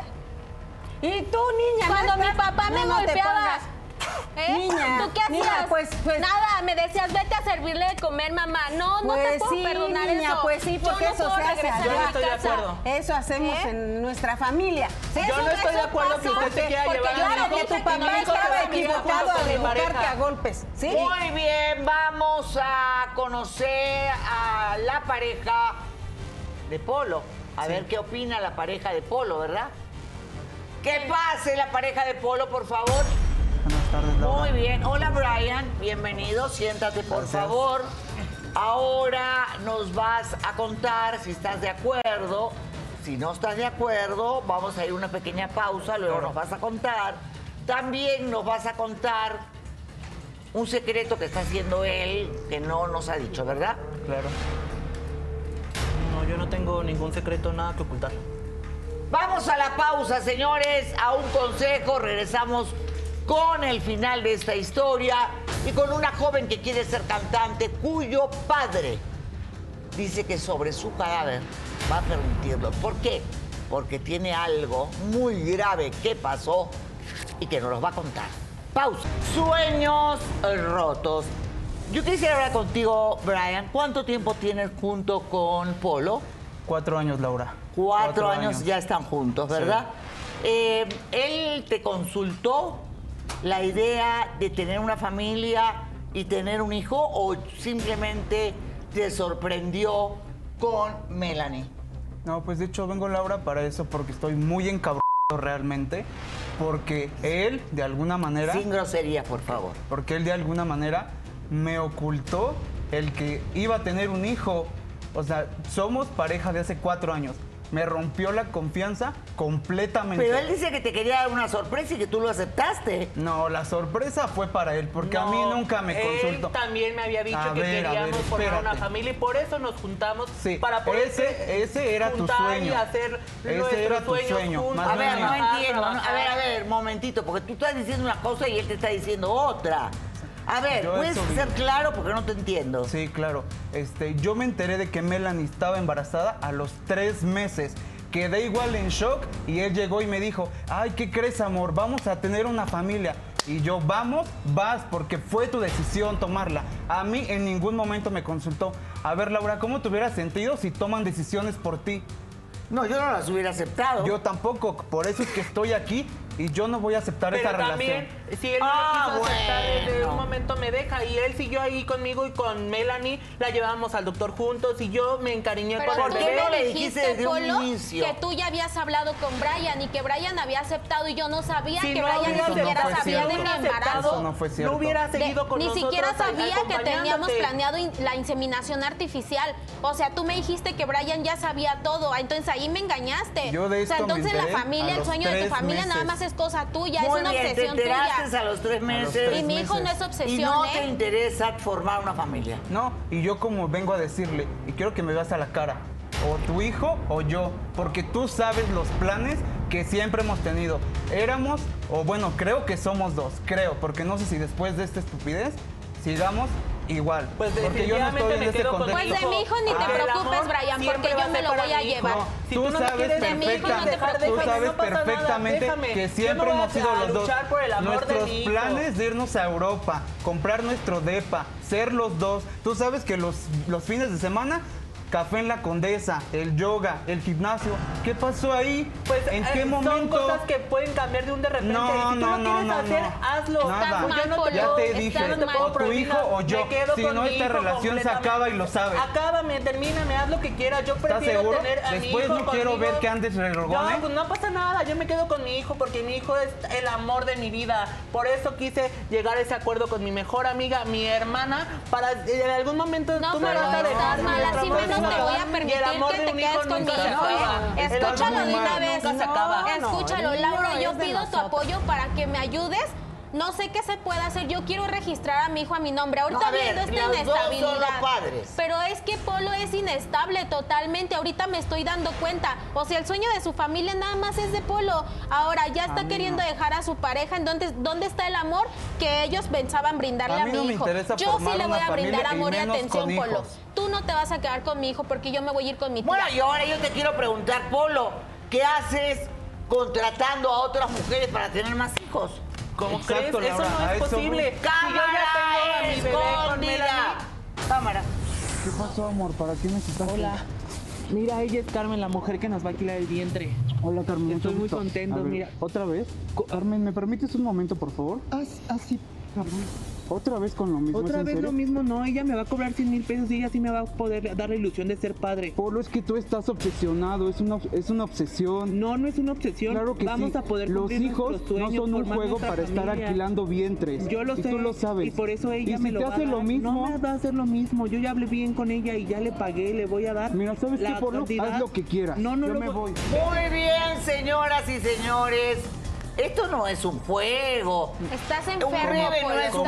S5: Y tú, niña,
S3: Cuando
S5: no
S3: mi papá me
S5: no, no te
S3: golpeaba.
S5: pongas.
S3: ¿Eh?
S5: Niña,
S3: ¿Tú qué hacías?
S5: niña, pues- pues-
S3: Nada, me decías, vete a servirle de comer, mamá. No, no te
S5: Pues
S3: puedo
S5: sí,
S3: perdonar
S5: niña,
S3: eso.
S5: pues sí,
S3: Yo
S5: porque
S3: no
S5: eso
S3: puedo
S5: se hace
S2: Yo
S3: a
S2: no estoy de
S3: casa.
S2: acuerdo.
S5: Eso hacemos
S3: ¿Eh?
S5: en nuestra familia.
S2: Yo
S5: Eso-
S2: no estoy de acuerdo que usted se quiera
S5: porque
S2: llevar a
S5: claro
S2: mi
S5: que tu papá estaba
S2: a
S5: equivocado
S2: mi
S5: educarte a golpes. ¿sí?
S1: Muy bien, vamos a conocer a la pareja de Polo. A ver qué opina la pareja de Polo, ¿verdad? Que pase la pareja de Polo, por favor.
S6: Buenas tardes, Laura.
S1: Muy bien. Hola, Brian. Bienvenido. Siéntate, por
S6: Gracias.
S1: favor. Ahora nos vas a contar si estás de acuerdo. Si no estás de acuerdo, vamos a ir a una pequeña pausa, luego nos vas a contar. También nos vas a contar un secreto que está haciendo él que no nos ha dicho, ¿verdad?
S2: Claro. No, yo no tengo ningún secreto, nada que ocultar.
S1: Vamos a la pausa, señores, a un consejo. Regresamos con el final de esta historia y con una joven que quiere ser cantante cuyo padre dice que sobre su cadáver va a permitirlo. ¿Por qué? Porque tiene algo muy grave que pasó y que nos los va a contar. Pausa. Sueños rotos. Yo quisiera hablar contigo, Brian. ¿Cuánto tiempo tienes junto con Polo?
S6: Cuatro años, Laura.
S1: Cuatro, años, ya están juntos, ¿verdad? Eh, ¿Él te consultó la idea de tener una familia y tener un hijo o simplemente te sorprendió con Melanie?
S6: No, pues de hecho vengo, Laura, para eso porque estoy muy encabrado realmente. Porque él, de alguna manera,
S1: Sin groserías, por favor.
S6: porque él de alguna manera me ocultó el que iba a tener un hijo. O sea, somos pareja de hace cuatro años. Me rompió la confianza completamente.
S1: Pero él dice que te quería dar una sorpresa y que tú lo aceptaste.
S6: No, la sorpresa fue para él, porque a mí nunca me consultó.
S2: Él también me había dicho
S6: A
S2: que
S6: ver, a ver,
S2: queríamos formar una familia y por eso nos juntamos
S6: Sí,
S2: para poder
S6: ese- ese era tu
S2: juntar
S6: sueño.
S2: y hacer
S6: Ese era tu sueño,
S2: juntos,
S1: A ver, no entiendo. A ver, a ver, momentito, porque tú estás diciendo una cosa y él te está diciendo otra. A ver,
S6: Yo
S1: ¿puedes ser claro? Porque no te entiendo.
S6: Sí, claro. Este, yo me enteré de que Melanie estaba embarazada a los tres meses. Quedé igual en shock y él llegó y me dijo, ay, ¿qué crees, amor? Vamos a tener una familia. Y yo, vamos, vas, porque fue tu decisión tomarla. A mí en ningún momento me consultó. A ver, Laura, ¿cómo te hubieras sentido si toman decisiones por ti?
S1: No, yo no las hubiera aceptado.
S6: Yo tampoco, por eso es que estoy aquí y yo no voy a aceptar
S2: Pero
S6: esa
S2: también,
S6: relación.
S2: si él no
S1: Ah,
S2: quiso aceptar desde un momento me deja y él siguió ahí conmigo y con Melanie la llevábamos al doctor juntos y yo me encariñé
S3: Pero
S2: con el
S1: bebé
S2: bebé.
S1: no le
S3: me
S1: dijiste desde un inicio.
S3: que tú ya habías hablado con Brian y que Brian había aceptado y yo no sabía
S2: Si
S3: que
S2: no
S3: Brian ni siquiera sabía de mi embarazo.
S6: Eso no fue cierto.
S2: No hubiera
S3: De-
S2: seguido con
S3: ni
S2: nosotros
S3: siquiera sabía que teníamos planeado in- la inseminación artificial. O sea, tú me dijiste que Brian ya sabía todo. Entonces ahí me engañaste.
S6: Yo de
S3: o sea,
S6: esto me
S3: entonces la familia, el sueño de tu familia nada más es cosa tuya,
S1: Muy
S3: es una
S1: bien, te
S3: obsesión
S1: enteraste
S3: tuya.
S1: a los tres meses.
S6: tres
S3: Y mi hijo no es
S1: y
S3: obsesión,
S1: no
S3: ¿eh?
S1: te interesa formar una familia.
S6: No, y yo como vengo a decirle, y quiero que me veas a la cara, o tu hijo o yo, porque tú sabes los planes que siempre hemos tenido. Éramos, o bueno, creo que somos dos, creo, porque no sé si después de esta estupidez sigamos igual.
S2: Pues
S6: porque yo no
S2: definitivamente
S6: estoy en
S2: me quedo con
S6: contexto.
S3: Pues de mi hijo ni te
S2: Ah,
S3: preocupes, Brian, porque yo me lo voy a llevar.
S2: Si
S6: tú
S2: tú no me
S6: sabes
S2: quieres
S3: de mi hijo, no te preocupes.
S6: tú sabes
S2: no pasa nada,
S6: perfectamente que siempre hemos sido los dos.
S2: luchar por el amor de
S6: Nuestros planes de irnos a Europa, comprar nuestro depa, ser los dos. Tú sabes que los, los fines de semana Café en la Condesa, el yoga, el gimnasio. ¿Qué pasó ahí?
S2: Pues,
S6: ¿En
S2: eh,
S6: qué
S2: Son
S6: momento?
S2: cosas que pueden cambiar de un de repente.
S6: No,
S2: si tú
S6: no,
S2: lo
S6: no,
S2: quieres
S6: no,
S2: hacer,
S6: no.
S2: hazlo.
S6: Nada.
S2: Yo no te
S6: Ya te dije, o tu hijo o yo.
S2: Me quedo
S6: Si
S2: con
S6: no,
S2: mi
S6: esta
S2: hijo
S6: relación se acaba y lo sabes.
S2: Acábame, termíname, haz lo que quieras. Yo
S6: ¿Estás
S2: prefiero
S6: seguro?
S2: tener a mi
S6: Después
S2: hijo
S6: no quiero
S2: conmigo.
S6: ver que andes regogón, ¿eh?
S2: No, pues no pasa nada. Yo me quedo con mi hijo porque mi hijo es el amor de mi vida. Por eso quise llegar a ese acuerdo con mi mejor amiga, mi hermana, para eh, en algún momento
S3: No,
S2: tú me vas a dejar.
S3: mal,
S2: próxima
S3: te voy a
S2: y
S3: permitir que te quedes
S2: hijo
S3: con
S2: nunca
S3: mi
S2: se
S3: hijo,
S2: acaba. El amor
S3: Escúchalo de una vez.
S2: Nunca se acaba.
S3: Escúchalo, Laura, yo pido tu apoyo para que me ayudes. No sé qué se puede hacer. Yo quiero registrar a mi hijo a mi nombre. Ahorita
S1: No, a ver,
S3: viendo esta
S1: los dos son los
S3: inestabilidad.
S1: padres.
S3: Pero es que Polo es inestable totalmente. Ahorita me estoy dando cuenta. O sea, el sueño de su familia nada más es de Polo. Ahora ya está queriendo
S6: no.
S3: dejar a su pareja. Entonces, ¿dónde está el amor que ellos pensaban brindarle
S6: A
S3: a,
S6: mí
S3: mi
S6: no
S3: hijo? Yo sí le voy a brindar
S6: y
S3: amor y,
S6: menos
S3: atención, Polo.
S6: hijos.
S3: Tú no te vas a quedar con mi hijo porque yo me voy a ir con mi tía.
S1: Bueno, y ahora yo te quiero preguntar, Polo, ¿qué haces contratando a otras mujeres para tener más hijos.
S2: ¿Cómo
S6: Exacto,
S2: crees? Eso no es posible. Si yo ya
S1: ¡Cámara
S2: tengo a mi bebé con
S1: escondida!
S2: Melanie.
S1: Cámara.
S6: ¿Qué pasó, amor? ¿Para qué necesitas?
S2: Hola. Mira, ella es Carmen, la mujer que nos va a alquilar el vientre.
S7: Hola Carmen, mucho
S2: Estoy muy
S7: gusto.
S2: contento,
S7: ver,
S2: mira.
S7: ¿Otra vez? Carmen, ¿me permites un momento, por favor? Ah, sí, ah, sí, perdón. ¿Otra vez con lo mismo? ¿Es
S2: Otra vez
S7: serio?
S2: lo mismo, no, ella me va a cobrar 100 mil pesos y ella sí me va a poder dar la ilusión de ser padre.
S7: Polo, es que tú estás obsesionado, es una, es una obsesión.
S2: No, no es una obsesión.
S7: Claro que
S2: Vamos
S7: sí.
S2: a poder
S7: Los hijos no son un juego para estar alquilando vientres.
S2: Yo lo
S7: y
S2: sé.
S7: tú lo sabes.
S2: Y por eso ella
S7: y
S2: me
S7: si
S2: lo
S7: te
S2: va a
S7: hace lo mismo,
S2: No me va a hacer lo mismo. Yo ya hablé bien con ella y ya le pagué, le voy a dar.
S7: Mira, ¿sabes
S2: la
S7: qué, Polo?
S2: cantidad.
S7: Haz lo que quieras.
S2: No, no
S7: Yo
S2: lo
S7: me voy.
S1: Muy bien, señoras y señores. Esto no es un juego.
S3: Estás
S1: Un
S3: enfermo,
S1: bebé no es un.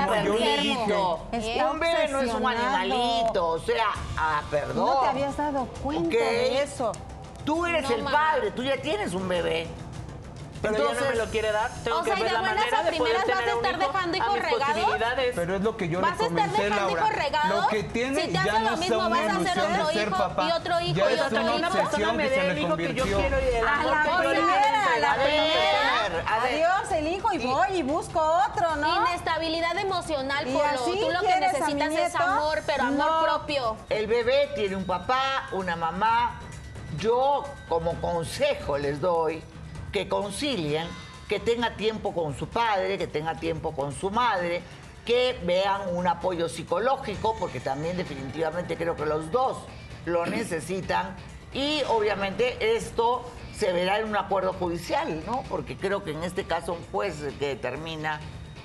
S3: ¿Eh?
S1: Un bebé no es un animalito. O sea, ah, perdón.
S5: No te habías dado cuenta
S1: Ok.
S5: de eso.
S1: Tú eres
S3: No,
S1: el
S3: mamá.
S1: padre, tú ya tienes un bebé.
S2: Pero ella no me
S1: Entonces-
S2: lo quiere dar. Tengo
S3: O
S2: que
S3: sea, y
S2: ver
S3: de
S2: la
S3: buenas
S2: manera
S3: a
S2: de poder
S3: primeras vas a
S2: tener un
S3: estar
S2: hijo
S3: dejando regados.
S2: posibilidades.
S6: Pero es lo que yo
S3: ¿Vas
S6: le
S3: a estar
S6: comenté,
S3: dejando
S6: Laura.
S3: hijos regados?
S6: Lo que tiene
S3: Si te
S6: ya
S3: hace
S6: no
S3: lo mismo,
S6: una
S3: vas a hacer otro hijo,
S6: papá.
S3: y otro hijo,
S6: ya
S3: y otro hijo.
S2: Una persona
S6: obsesión
S2: me
S6: que
S2: dé
S6: se
S2: el hijo que yo
S6: convirtió.
S2: quiero y el
S5: A la
S2: que
S5: primera, a la
S2: entregar.
S1: Ver, a.
S5: Adiós el hijo y voy y busco otro, ¿no?
S3: Inestabilidad emocional,
S5: ¿Y
S3: Polo.
S5: así
S3: Tú lo que necesitas es amor, pero amor
S1: No.
S3: propio.
S1: El bebé tiene un papá, una mamá. Yo como consejo les doy que concilien, que tenga tiempo con su padre, que tenga tiempo con su madre, que vean un apoyo psicológico, porque también definitivamente creo que los dos lo necesitan. Y obviamente esto se verá en un acuerdo judicial, ¿no? Porque creo que en este caso un juez es el que determina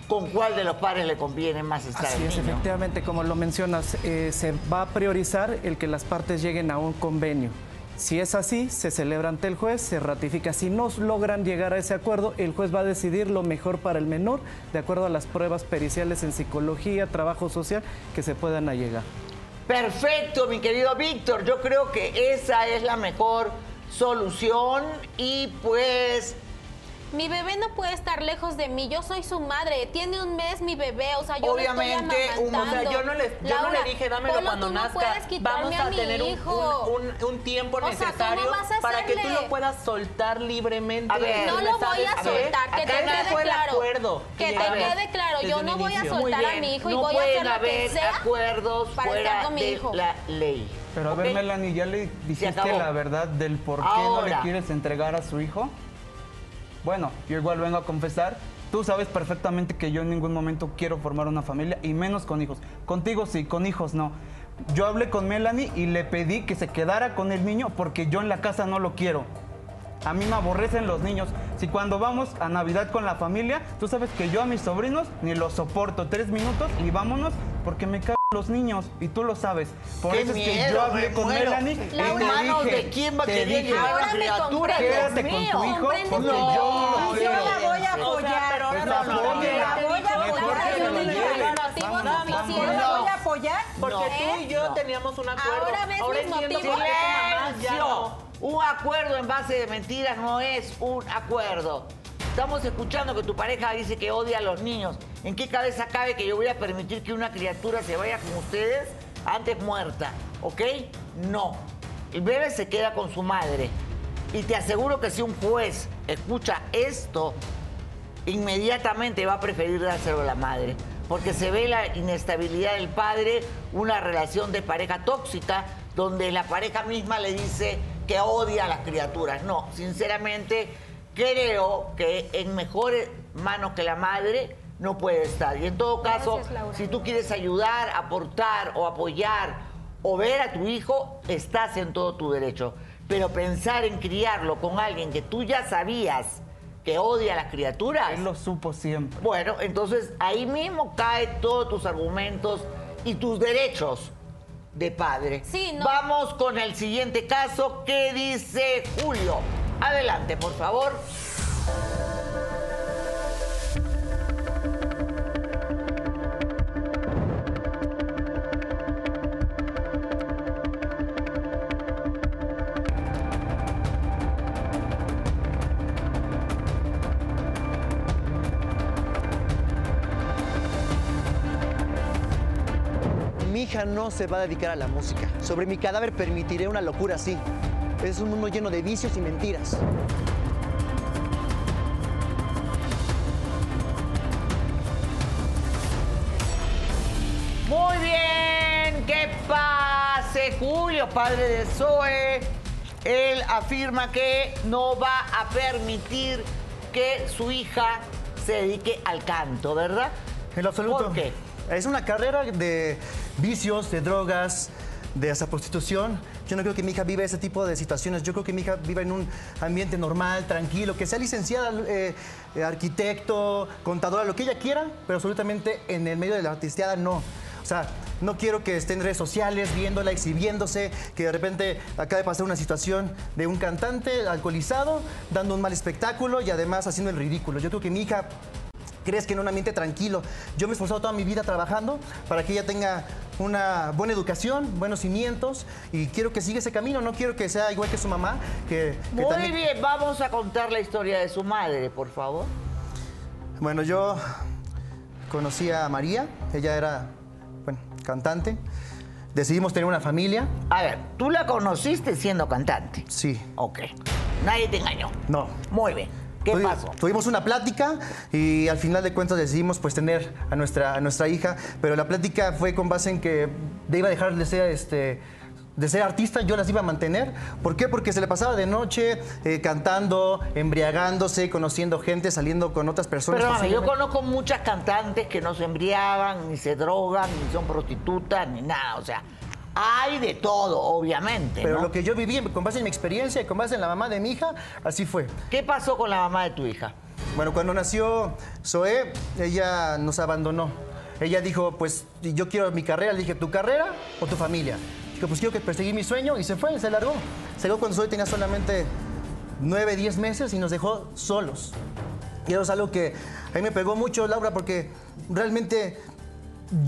S1: con cuál de los padres le conviene más estar
S4: Así
S1: el
S4: es, efectivamente, como lo mencionas, eh, se va a priorizar el que las partes lleguen a un convenio. Si es así, se celebra ante el juez, se ratifica. Si no logran llegar a ese acuerdo, el juez va a decidir lo mejor para el menor, de acuerdo a las pruebas periciales en psicología, trabajo social, que se puedan allegar.
S1: Perfecto, mi querido Víctor. Yo creo que esa es la mejor solución y pues
S3: Mi bebé no puede estar lejos de mí. Yo soy su madre. Tiene un mes mi bebé. O sea, yo
S1: Obviamente,
S3: le estoy amamantando.
S2: O sea, yo no le, yo no le dije dámelo
S3: Polo,
S2: cuando
S3: no
S2: nazca.
S3: puedes quitarme
S2: Vamos a, tener un,
S3: hijo.
S2: un- un- un tiempo
S3: O sea, ¿cómo
S2: necesario para que tú lo puedas soltar libremente.
S1: A ver,
S3: No
S2: ¿Me
S3: lo voy a
S2: ver,
S3: soltar, que
S2: acá
S3: te
S2: no
S3: quede
S2: fue el
S3: claro.
S2: acuerdo
S3: Que te quede claro, yo no voy a soltar. a mi hijo y
S1: no
S3: voy a hacer lo que sea
S1: acuerdos
S3: para estar
S1: fuera
S3: con mi
S1: de
S3: hijo.
S1: la ley.
S6: Pero a ver. Melanie, ¿ya le dijiste la verdad del por qué no le quieres entregar a su hijo? Bueno, yo igual vengo a confesar. Tú sabes perfectamente que yo en ningún momento quiero formar una familia y menos con hijos. Contigo sí, con hijos no. Yo hablé con Melanie y le pedí que se quedara con el niño porque yo en la casa no lo quiero. A mí me aborrecen los niños. Si cuando vamos a Navidad con la familia, tú sabes que yo a mis sobrinos ni los soporto. Tres minutos y vámonos porque me cagan los niños. Y tú lo sabes. Por
S1: ¡Qué
S6: eso es que yo hablé
S1: me
S6: con
S1: muero!
S6: Melanie y
S1: ¿En
S6: te dije,
S1: de quién va a
S6: te
S1: querer llevar
S3: Ahora
S1: la criatura?
S6: Quédate con tu hijo porque yo no lo
S5: Yo la voy a
S2: O sea,
S5: apoyar.
S6: Pues
S2: no, no, no,
S5: La voy a apoyar. Yo la voy a apoyar.
S2: Porque
S1: No.
S2: tú y yo
S1: No.
S2: teníamos un acuerdo.
S3: Ahora ves mis motivos.
S1: Un acuerdo en base de mentiras no es un acuerdo. Estamos escuchando que tu pareja dice que odia a los niños. ¿En qué cabeza cabe que yo voy a permitir que una criatura se vaya con ustedes antes muerta? ¿Ok? No. El bebé se queda con su madre. Y te aseguro que si un juez escucha esto, inmediatamente va a preferir dárselo a la madre. Porque se ve la inestabilidad del padre, una relación de pareja tóxica, donde la pareja misma le dice que odia a las criaturas. No, sinceramente, creo que en mejores manos que la madre no puede estar. Y en todo caso,
S3: Gracias,
S1: si tú quieres ayudar, aportar o apoyar o ver a tu hijo, estás en todo tu derecho. Pero pensar en criarlo con alguien que tú ya sabías que odia a las criaturas.
S6: Él lo supo siempre.
S1: Bueno, entonces ahí mismo caen todos tus argumentos y tus derechos de padre.
S3: Sí, no.
S1: Vamos con el siguiente caso. ¿Qué dice Julio? Adelante, por favor.
S8: no se va a dedicar a la música. Sobre mi cadáver permitiré una locura así. Es un mundo lleno de vicios y mentiras.
S1: Muy bien, que pase Julio, padre de Zoe. Él afirma que no va a permitir que su hija se dedique al canto, ¿verdad?
S8: En absoluto.
S1: ¿Por qué?
S8: Es una carrera de vicios, de drogas, de hasta prostitución. Yo no creo que mi hija viva ese tipo de situaciones. Yo creo que mi hija viva en un ambiente normal, tranquilo, que sea licenciada, eh, eh, arquitecto, contadora, lo que ella quiera, pero absolutamente en el medio de la artisteada no. O sea, no quiero que esté en redes sociales viéndola, exhibiéndose, que de repente acaba de pasar una situación de un cantante alcoholizado, dando un mal espectáculo y además haciendo el ridículo. Yo creo que mi hija crees que en un ambiente tranquilo. Yo me he esforzado toda mi vida trabajando para que ella tenga una buena educación, buenos cimientos y quiero que siga ese camino, no quiero que sea igual que su mamá, que, que
S1: Muy
S8: también-
S1: bien, vamos a contar la historia de su madre, por favor.
S8: Bueno, yo conocí a María, ella era, bueno, cantante. Decidimos tener una familia.
S1: A ver, tú la conociste siendo cantante.
S8: Sí.
S1: Ok. Nadie te engañó.
S8: No.
S1: Muy bien. ¿Qué pasó?
S8: Tuvimos una plática y al final de cuentas decidimos pues tener a nuestra, a nuestra hija, pero la plática fue con base en que iba a dejar de ser este de ser artista, yo las iba a mantener. ¿Por qué? Porque se le pasaba de noche eh, cantando, embriagándose, conociendo gente, saliendo con otras personas.
S1: Perdóname, yo conozco muchas cantantes que no se embriagan, ni se drogan, ni son prostitutas, ni nada. O sea, hay de todo, obviamente.
S8: Pero
S1: ¿no?
S8: lo que yo viví con base en mi experiencia y con base en la mamá de mi hija, así fue.
S1: ¿Qué pasó con la mamá de tu hija?
S8: Bueno, cuando nació Zoé, ella nos abandonó. Ella dijo, pues yo quiero mi carrera. Le dije, ¿tu carrera o tu familia? Dijo, pues quiero que perseguí mi sueño y se fue, se largó. Se largó cuando Zoé tenía solamente nueve, diez meses y nos dejó solos. Y eso es algo que a mí me pegó mucho, Laura, porque realmente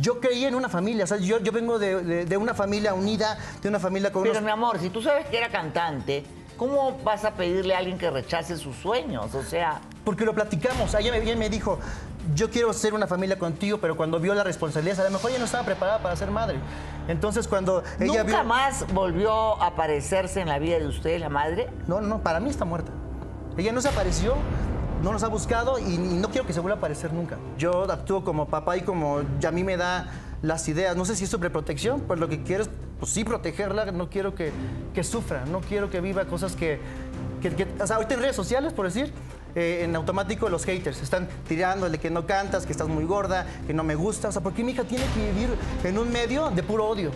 S8: yo creía en una familia. O sea, yo, yo vengo de, de- de una familia unida, de una familia con
S1: Pero
S8: unos...
S1: mi amor, si tú sabes que era cantante, ¿cómo vas a pedirle a alguien que rechace sus sueños? O sea,
S8: Porque lo platicamos. Ella me, ella me dijo, yo quiero ser una familia contigo, pero cuando vio la responsabilidad, a lo mejor ella no estaba preparada para ser madre. Entonces cuando ella
S1: ¿nunca
S8: vio...
S1: más volvió a aparecerse en la vida de usted, la madre?
S8: No, no, para mí está muerta. Ella no se apareció, no nos ha buscado y, y no quiero que se vuelva a aparecer nunca. Yo actúo como papá y como ya a mí me da las ideas. No sé si es sobreprotección, pues lo que quiero es, pues sí, protegerla. No quiero que, que sufra, no quiero que viva cosas que- O sea, ahorita en redes sociales, por decir, eh, en automático los haters están tirándole que no cantas, que estás muy gorda, que no me gusta. O sea, ¿por qué mi hija tiene que vivir en un medio de puro odio?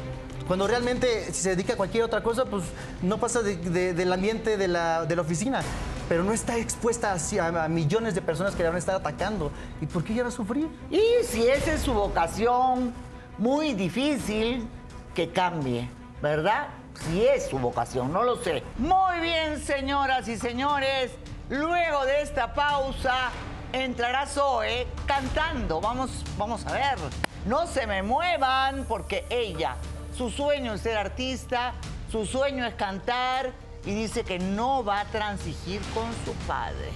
S8: Cuando realmente si se dedica a cualquier otra cosa, pues no pasa de- de- del ambiente de la, de la oficina. Pero no está expuesta a millones de personas que la van a estar atacando. ¿Y por qué ella va a sufrir?
S1: Y si esa es su vocación, muy difícil que cambie, ¿verdad? Si es su vocación, no lo sé. Muy bien, señoras y señores. Luego de esta pausa entrará Zoe cantando. Vamos, vamos a ver. No se me muevan porque ella, su sueño es ser artista, su sueño es cantar y dice que no va a transigir con su padre.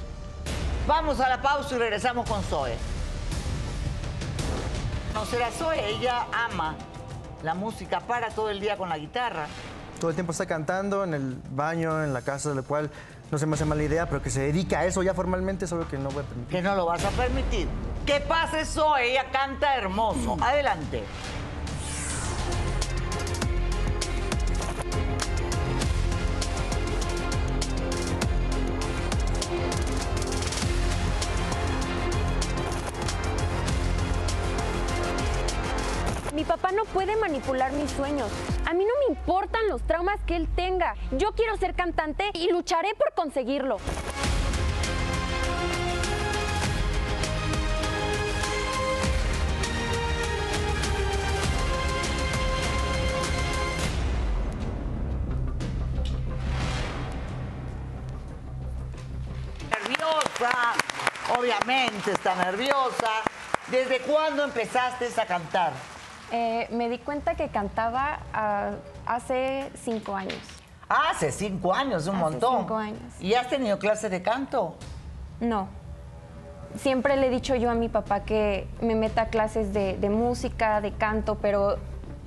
S1: Vamos a la pausa y regresamos con Zoe. No será Zoe, ella ama la música, para todo el día con la guitarra.
S8: Todo el tiempo está cantando en el baño, en la casa, lo cual no se me hace mala idea, pero que se dedica a eso ya formalmente es algo que no voy a permitir.
S1: Que no lo vas a permitir. Que pase Zoe, ella canta hermoso. Adelante.
S9: Manipular mis sueños. A mí no me importan los traumas que él tenga. Yo quiero ser cantante y lucharé por conseguirlo.
S1: Nerviosa, obviamente está nerviosa. ¿Desde cuándo empezaste a cantar?
S9: Eh, me di cuenta que cantaba ah, hace cinco años.
S1: Hace cinco años, un
S9: Hace
S1: montón.
S9: cinco años.
S1: ¿Y has tenido clases de canto?
S9: No. Siempre le he dicho yo a mi papá que me meta a clases de, de música, de canto, pero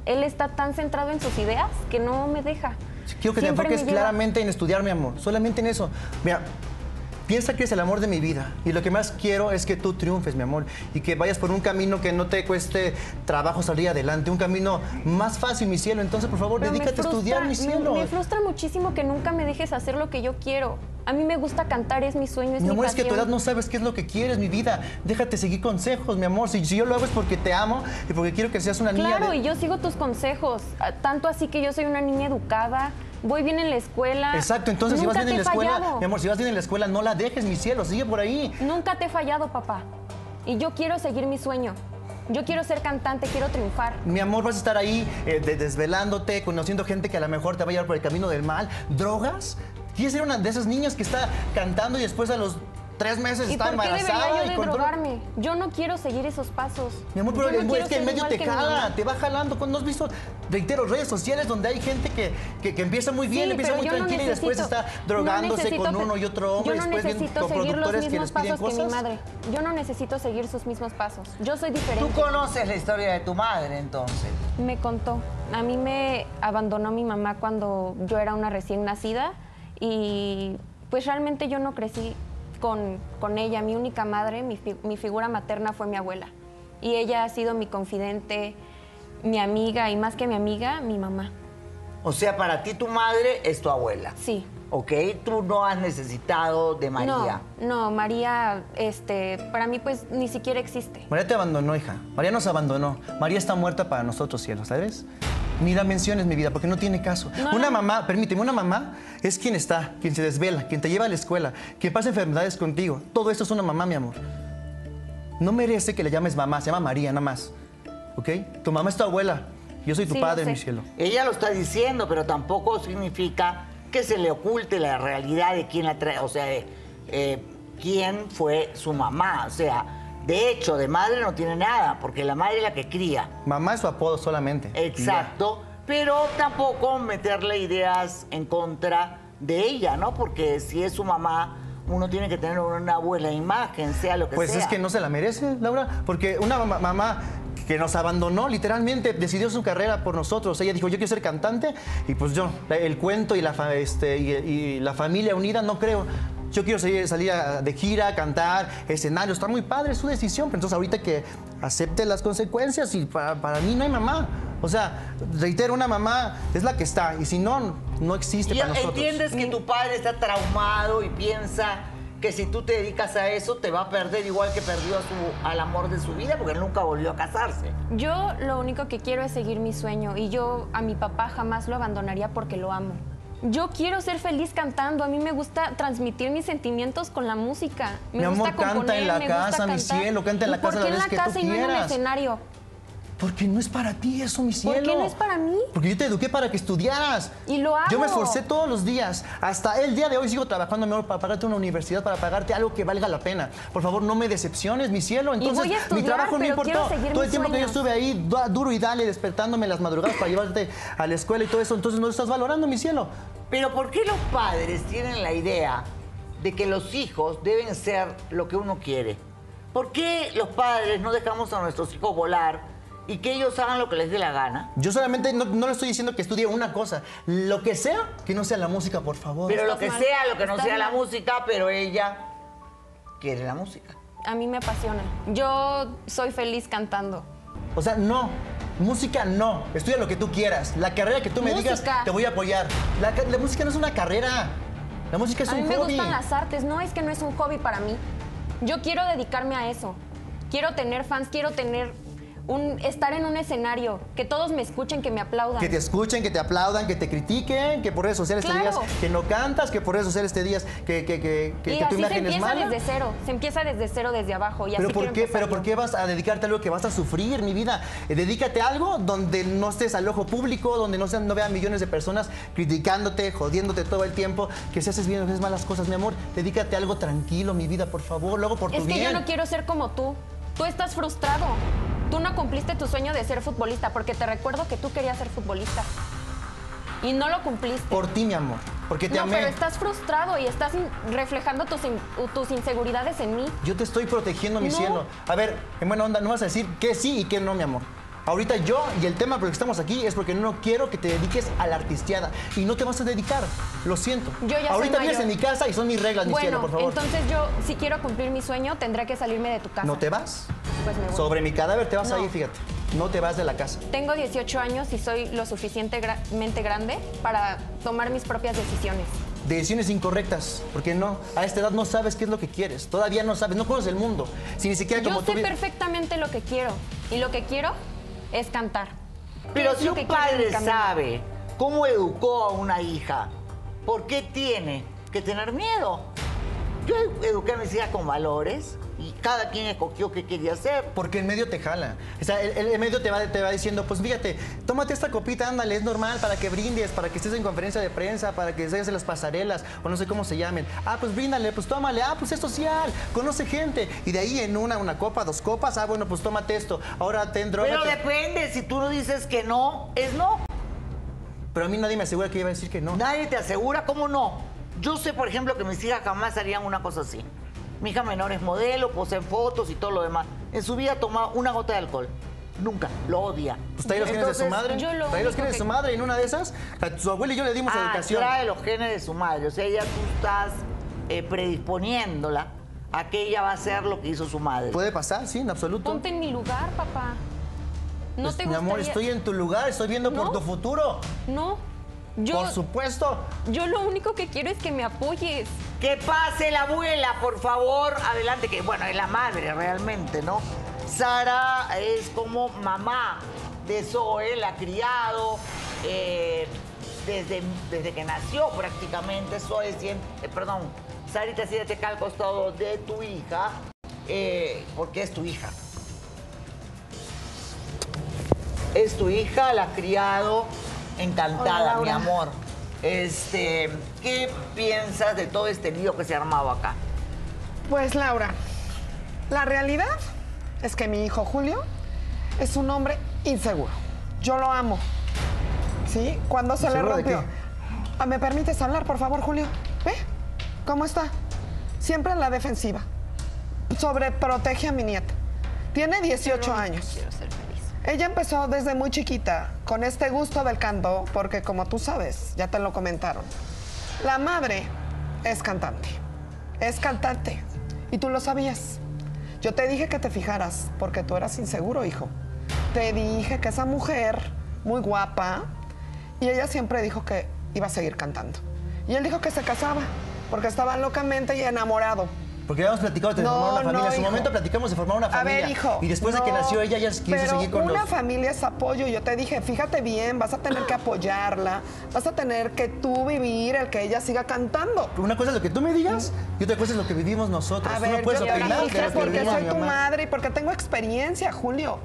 S9: él está tan centrado en sus ideas que no me deja.
S8: Quiero que te
S9: Siempre
S8: enfoques claramente en estudiar, mi amor. Solamente en eso. Mira, Piensa que es el amor de mi vida y lo que más quiero es que tú triunfes, mi amor, y que vayas por un camino que no te cueste trabajo salir adelante, un camino más fácil, mi cielo. Entonces, por favor,
S9: Pero
S8: dedícate a estudiar, mi cielo.
S9: Me, frustra muchísimo que nunca me dejes hacer lo que yo quiero. A mí me gusta cantar, es mi sueño, es
S8: Mi
S9: mi,
S8: amor, es que a tu edad no sabes qué es lo que quieres, mi vida. Déjate seguir consejos, mi amor. Si, si yo lo hago es porque te amo y porque quiero que seas una niña.
S9: Claro,
S8: de-
S9: y yo sigo tus consejos. Tanto así que yo soy una niña educada, voy bien en la escuela.
S8: Exacto, entonces si vas bien en la escuela,
S9: fallado.
S8: mi amor, si vas bien en la escuela, no la dejes, mi cielo, sigue por ahí.
S9: Nunca te he fallado, papá. Y yo quiero seguir mi sueño. Yo quiero ser cantante, quiero triunfar.
S8: Mi amor, vas a estar ahí eh, de- desvelándote, conociendo gente que a lo mejor te va a llevar por el camino del mal. ¿Drogas? ¿Quieres ser una de esas niñas que está cantando y después a los tres meses
S9: ¿Y
S8: está
S9: por qué
S8: embarazada?
S9: debería yo de drogarme? No quiero seguir esos pasos.
S8: Mi amor, pero
S9: no
S8: es que
S9: ser
S8: medio te
S9: mi
S8: jala, te va jalando. ¿No has visto, reitero, redes sociales donde hay gente que, que, que empieza muy bien,
S9: Sí,
S8: empieza muy
S9: no
S8: tranquila y después está
S9: no
S8: drogándose
S9: necesito
S8: con uno y otro hombre,
S9: Yo no
S8: después
S9: necesito
S8: con
S9: seguir los mismos pasos que mi
S8: cosas.
S9: madre. Yo no necesito seguir sus mismos pasos. Yo soy diferente.
S1: Tú conoces la historia de tu madre, entonces.
S9: Me contó. A mí me abandonó mi mamá cuando yo era una recién nacida y pues realmente yo no crecí con, con ella. Mi única madre, mi, fi- mi figura materna fue mi abuela. Y ella ha sido mi confidente, mi amiga y más que mi amiga, mi mamá.
S1: O sea, para ti tu madre es tu abuela.
S9: Sí.
S1: ¿Ok? Tú no has necesitado de María.
S9: No, no, María, este, para mí pues ni siquiera existe.
S8: María te abandonó, hija. María nos abandonó. María está muerta para nosotros, cielo, ¿sabes? Ni la menciones, mi vida, porque no tiene caso.
S9: No,
S8: una
S9: no.
S8: mamá, permíteme, una mamá es quien está, quien se desvela, quien te lleva a la escuela, quien pasa enfermedades contigo. Todo esto es una mamá, mi amor. No merece que le llames mamá, se llama María, nada más. ¿Ok? Tu mamá es tu abuela. Yo soy tu
S9: Sí,
S8: padre, mi cielo.
S1: Ella lo está diciendo, pero tampoco significa que se le oculte la realidad de quién la trae, o sea, de eh, quién fue su mamá. O sea, de hecho, de madre no tiene nada, porque la madre es la que cría.
S8: Mamá es su apodo solamente.
S1: Exacto, pero tampoco meterle ideas en contra de ella, ¿no? Porque si es su mamá, uno tiene que tener una buena imagen, sea lo que
S8: Pues
S1: sea.
S8: es que no se la merece, Laura, porque una mamá, mamá que nos abandonó, literalmente decidió su carrera por nosotros. Ella dijo, yo quiero ser cantante, y pues yo, el cuento y la, fa- este, y, y la familia unida, no creo. Yo quiero salir, salir a- de gira, cantar, escenario, está muy padre, es su decisión. Pero entonces ahorita que acepte las consecuencias y para, para mí no hay mamá. O sea, reitero, una mamá es la que está, y si no, no existe
S1: Y
S8: para nosotros.
S1: entiendes que tu padre está traumado y piensa que si tú te dedicas a eso te va a perder igual que perdió a su, al amor de su vida porque él nunca volvió a casarse.
S9: Yo lo único que quiero es seguir mi sueño y yo a mi papá jamás lo abandonaría porque lo amo. Yo quiero ser feliz cantando, a mí me gusta transmitir mis sentimientos con la música. Me
S8: Mi
S9: gusta
S8: amor, canta
S9: componer,
S8: en la
S9: me
S8: casa, mi cielo, canta en
S9: ¿Y
S8: la casa
S9: ¿Por qué en la
S8: que tú
S9: casa y no en
S8: quieras.
S9: escenario?
S8: Porque no es para ti eso, mi cielo.
S9: ¿Por qué no es para mí?
S8: Porque yo te eduqué para que estudiaras.
S9: Y lo hago.
S8: Yo me esforcé todos los días. Hasta el día de hoy sigo trabajando, mi amor, para pagarte una universidad, para pagarte algo que valga la pena. Por favor, no me decepciones, mi cielo. Entonces,
S9: voy a
S8: mi trabajo no importó. Todo el tiempo que yo estuve ahí, du- duro y dale, despertándome en las madrugadas para llevarte a la escuela y todo eso. Entonces, no lo estás valorando, mi cielo.
S1: Pero ¿por qué los padres tienen la idea de que los hijos deben ser lo que uno quiere? ¿Por qué los padres no dejamos a nuestros hijos volar y que ellos hagan lo que les dé la gana?
S8: Yo solamente no, no le estoy diciendo que estudie una cosa. Lo que sea, que no sea la música, por favor.
S1: Pero lo que
S9: mal,
S1: sea, lo que no
S9: estás
S1: sea la música, pero ella quiere la música.
S9: A mí me apasiona. Yo soy feliz cantando.
S8: O sea, no. Música no. Estudia lo que tú quieras. La carrera que tú me digas, te voy a apoyar. La, ca- la música no es una carrera. La música es
S9: a mí
S8: un
S9: me
S8: hobby.
S9: gustan las artes, no es que no es un hobby para mí. Yo quiero dedicarme a eso. Quiero tener fans, quiero tener un estar en un escenario, que todos me escuchen, que me aplaudan.
S8: Que te escuchen, que te aplaudan, que te critiquen, que por redes sociales te
S9: Claro.
S8: digas que no cantas, que por redes sociales te digas que, que, que, que-
S9: y
S8: que tu
S9: así se
S8: imagen es
S9: empieza
S8: mala.
S9: desde cero, se empieza desde cero, desde abajo. Y
S8: Pero
S9: así
S8: ¿por qué? ¿Pero por qué vas a dedicarte a algo que vas a sufrir, mi vida? Eh, dedícate a algo donde no estés al ojo público, donde no, sean, no vean millones de personas criticándote, jodiéndote todo el tiempo, que si haces bien o haces malas cosas, mi amor, dedícate a algo tranquilo, mi vida, por favor, luego por tu
S9: Es que
S8: bien.
S9: yo no quiero ser como tú. Tú estás frustrado. Tú no cumpliste tu sueño de ser futbolista, porque te recuerdo que tú querías ser futbolista. Y no lo cumpliste.
S8: Por ti, mi amor, porque te
S9: no,
S8: amé.
S9: pero estás frustrado y estás reflejando tus, in- tus inseguridades en mí.
S8: Yo te estoy protegiendo, mi
S9: No.
S8: cielo. A ver, en buena onda, no vas a decir que sí y que no, mi amor. Ahorita yo y el tema por el que estamos aquí es porque no quiero que te dediques a la artisteada y no te vas a dedicar. Lo siento.
S9: Yo ya soy
S8: Ahorita vives
S9: mayor.
S8: en mi casa y son mis reglas, mi cielo,
S9: Bueno,
S8: por favor.
S9: entonces yo, si quiero cumplir mi sueño, tendré que salirme de tu casa.
S8: ¿No te vas?
S9: Pues me voy.
S8: Sobre mi cadáver te vas a
S9: No.
S8: ir, fíjate. No te vas de la casa.
S9: Tengo 18 años y soy lo suficientemente grande para tomar mis propias decisiones.
S8: Decisiones incorrectas, porque no, a esta edad no sabes qué es lo que quieres. Todavía no sabes, no conoces el mundo. Si ni siquiera
S9: Yo
S8: como tú
S9: sé perfectamente lo que quiero y lo que quiero es cantar.
S1: Pero si un padre sabe cómo educó a una hija, ¿por qué tiene que tener miedo? Yo eduqué a mis hijas con valores cada quien escogió qué quería hacer.
S8: Porque el medio te jala. O sea, el, medio te va, te va diciendo, pues fíjate, tómate esta copita, ándale, es normal para que brindes, para que estés en conferencia de prensa, para que estés en las pasarelas, o no sé cómo se llamen. Ah, pues bríndale, pues tómale, ah, pues es social, conoce gente. Y de ahí en una, una copa, dos copas, ah, bueno, pues tómate esto. Ahora ten droga.
S1: Pero depende, si tú no dices que no, es no.
S8: Pero a mí nadie me asegura que iba a decir que no.
S1: Nadie te asegura, ¿cómo no? Yo sé, por ejemplo, que mis hijas jamás harían una cosa así. Mi hija menor es modelo, posee fotos y todo lo demás. En su vida toma una gota de alcohol. Nunca. Lo odia.
S8: Pues trae los genes de su madre.
S9: yo lo
S8: Trae los genes de su madre y en una de esas, a su abuela y yo le dimos
S1: Ah,
S8: educación.
S1: trae los genes de su madre. O sea, ya tú estás eh, predisponiéndola a que ella va a hacer lo que hizo su madre.
S8: Puede pasar, sí, en absoluto.
S9: Ponte en mi lugar, papá. No
S8: Pues,
S9: te
S8: mi amor,
S9: gustaría-
S8: estoy en tu lugar, estoy viendo por tu futuro.
S9: No. Yo,
S8: Por supuesto.
S9: yo lo único que quiero es que me apoyes.
S1: Que pase la abuela, por favor. Adelante, que bueno, es la madre realmente, ¿no? Sara es como mamá de Zoe, la ha criado eh, desde, desde que nació prácticamente. Zoe siempre, eh, perdón, Sarita siéntate acá al costado de tu hija, eh, porque es tu hija. Es tu hija, la ha criado encantada, mi amor. Este, ¿qué piensas de todo este lío que se ha armado acá?
S10: Pues Laura, la realidad es que mi hijo Julio es un hombre inseguro. Yo lo amo. ¿Sí? Cuando se le
S8: ¿Inseguro de
S10: rompió. Ah, ¿Me permites hablar, por favor, Julio? ¿Ve? ¿Cómo está? Siempre en la defensiva. Sobreprotege a mi nieta. Tiene 18 años. Ella empezó desde muy chiquita con este gusto del canto, porque como tú sabes, ya te lo comentaron, la madre es cantante. Es cantante. Y tú lo sabías. Yo te dije que te fijaras, porque tú eras inseguro, hijo. Te dije que esa mujer, muy guapa, y ella siempre dijo que iba a seguir cantando. Y él dijo que se casaba, porque estaba locamente y enamorado.
S8: Porque habíamos platicado de
S10: No,
S8: formar una familia.
S10: no,
S8: en su
S10: hijo.
S8: momento platicamos de formar una
S10: A
S8: familia.
S10: ver, hijo.
S8: Y después de que
S10: no,
S8: nació ella, ya quiso
S10: pero
S8: seguir con
S10: una
S8: los...
S10: familia es apoyo. Yo te dije, fíjate bien, vas a tener que apoyarla, vas a tener que tú vivir el que ella siga cantando.
S8: Una cosa es lo que tú me digas y otra cosa es lo que vivimos nosotros.
S10: A
S8: tú no
S10: ver,
S8: puedes
S10: yo te
S8: opinar de
S10: dije porque soy tu madre y porque tengo experiencia, Julio.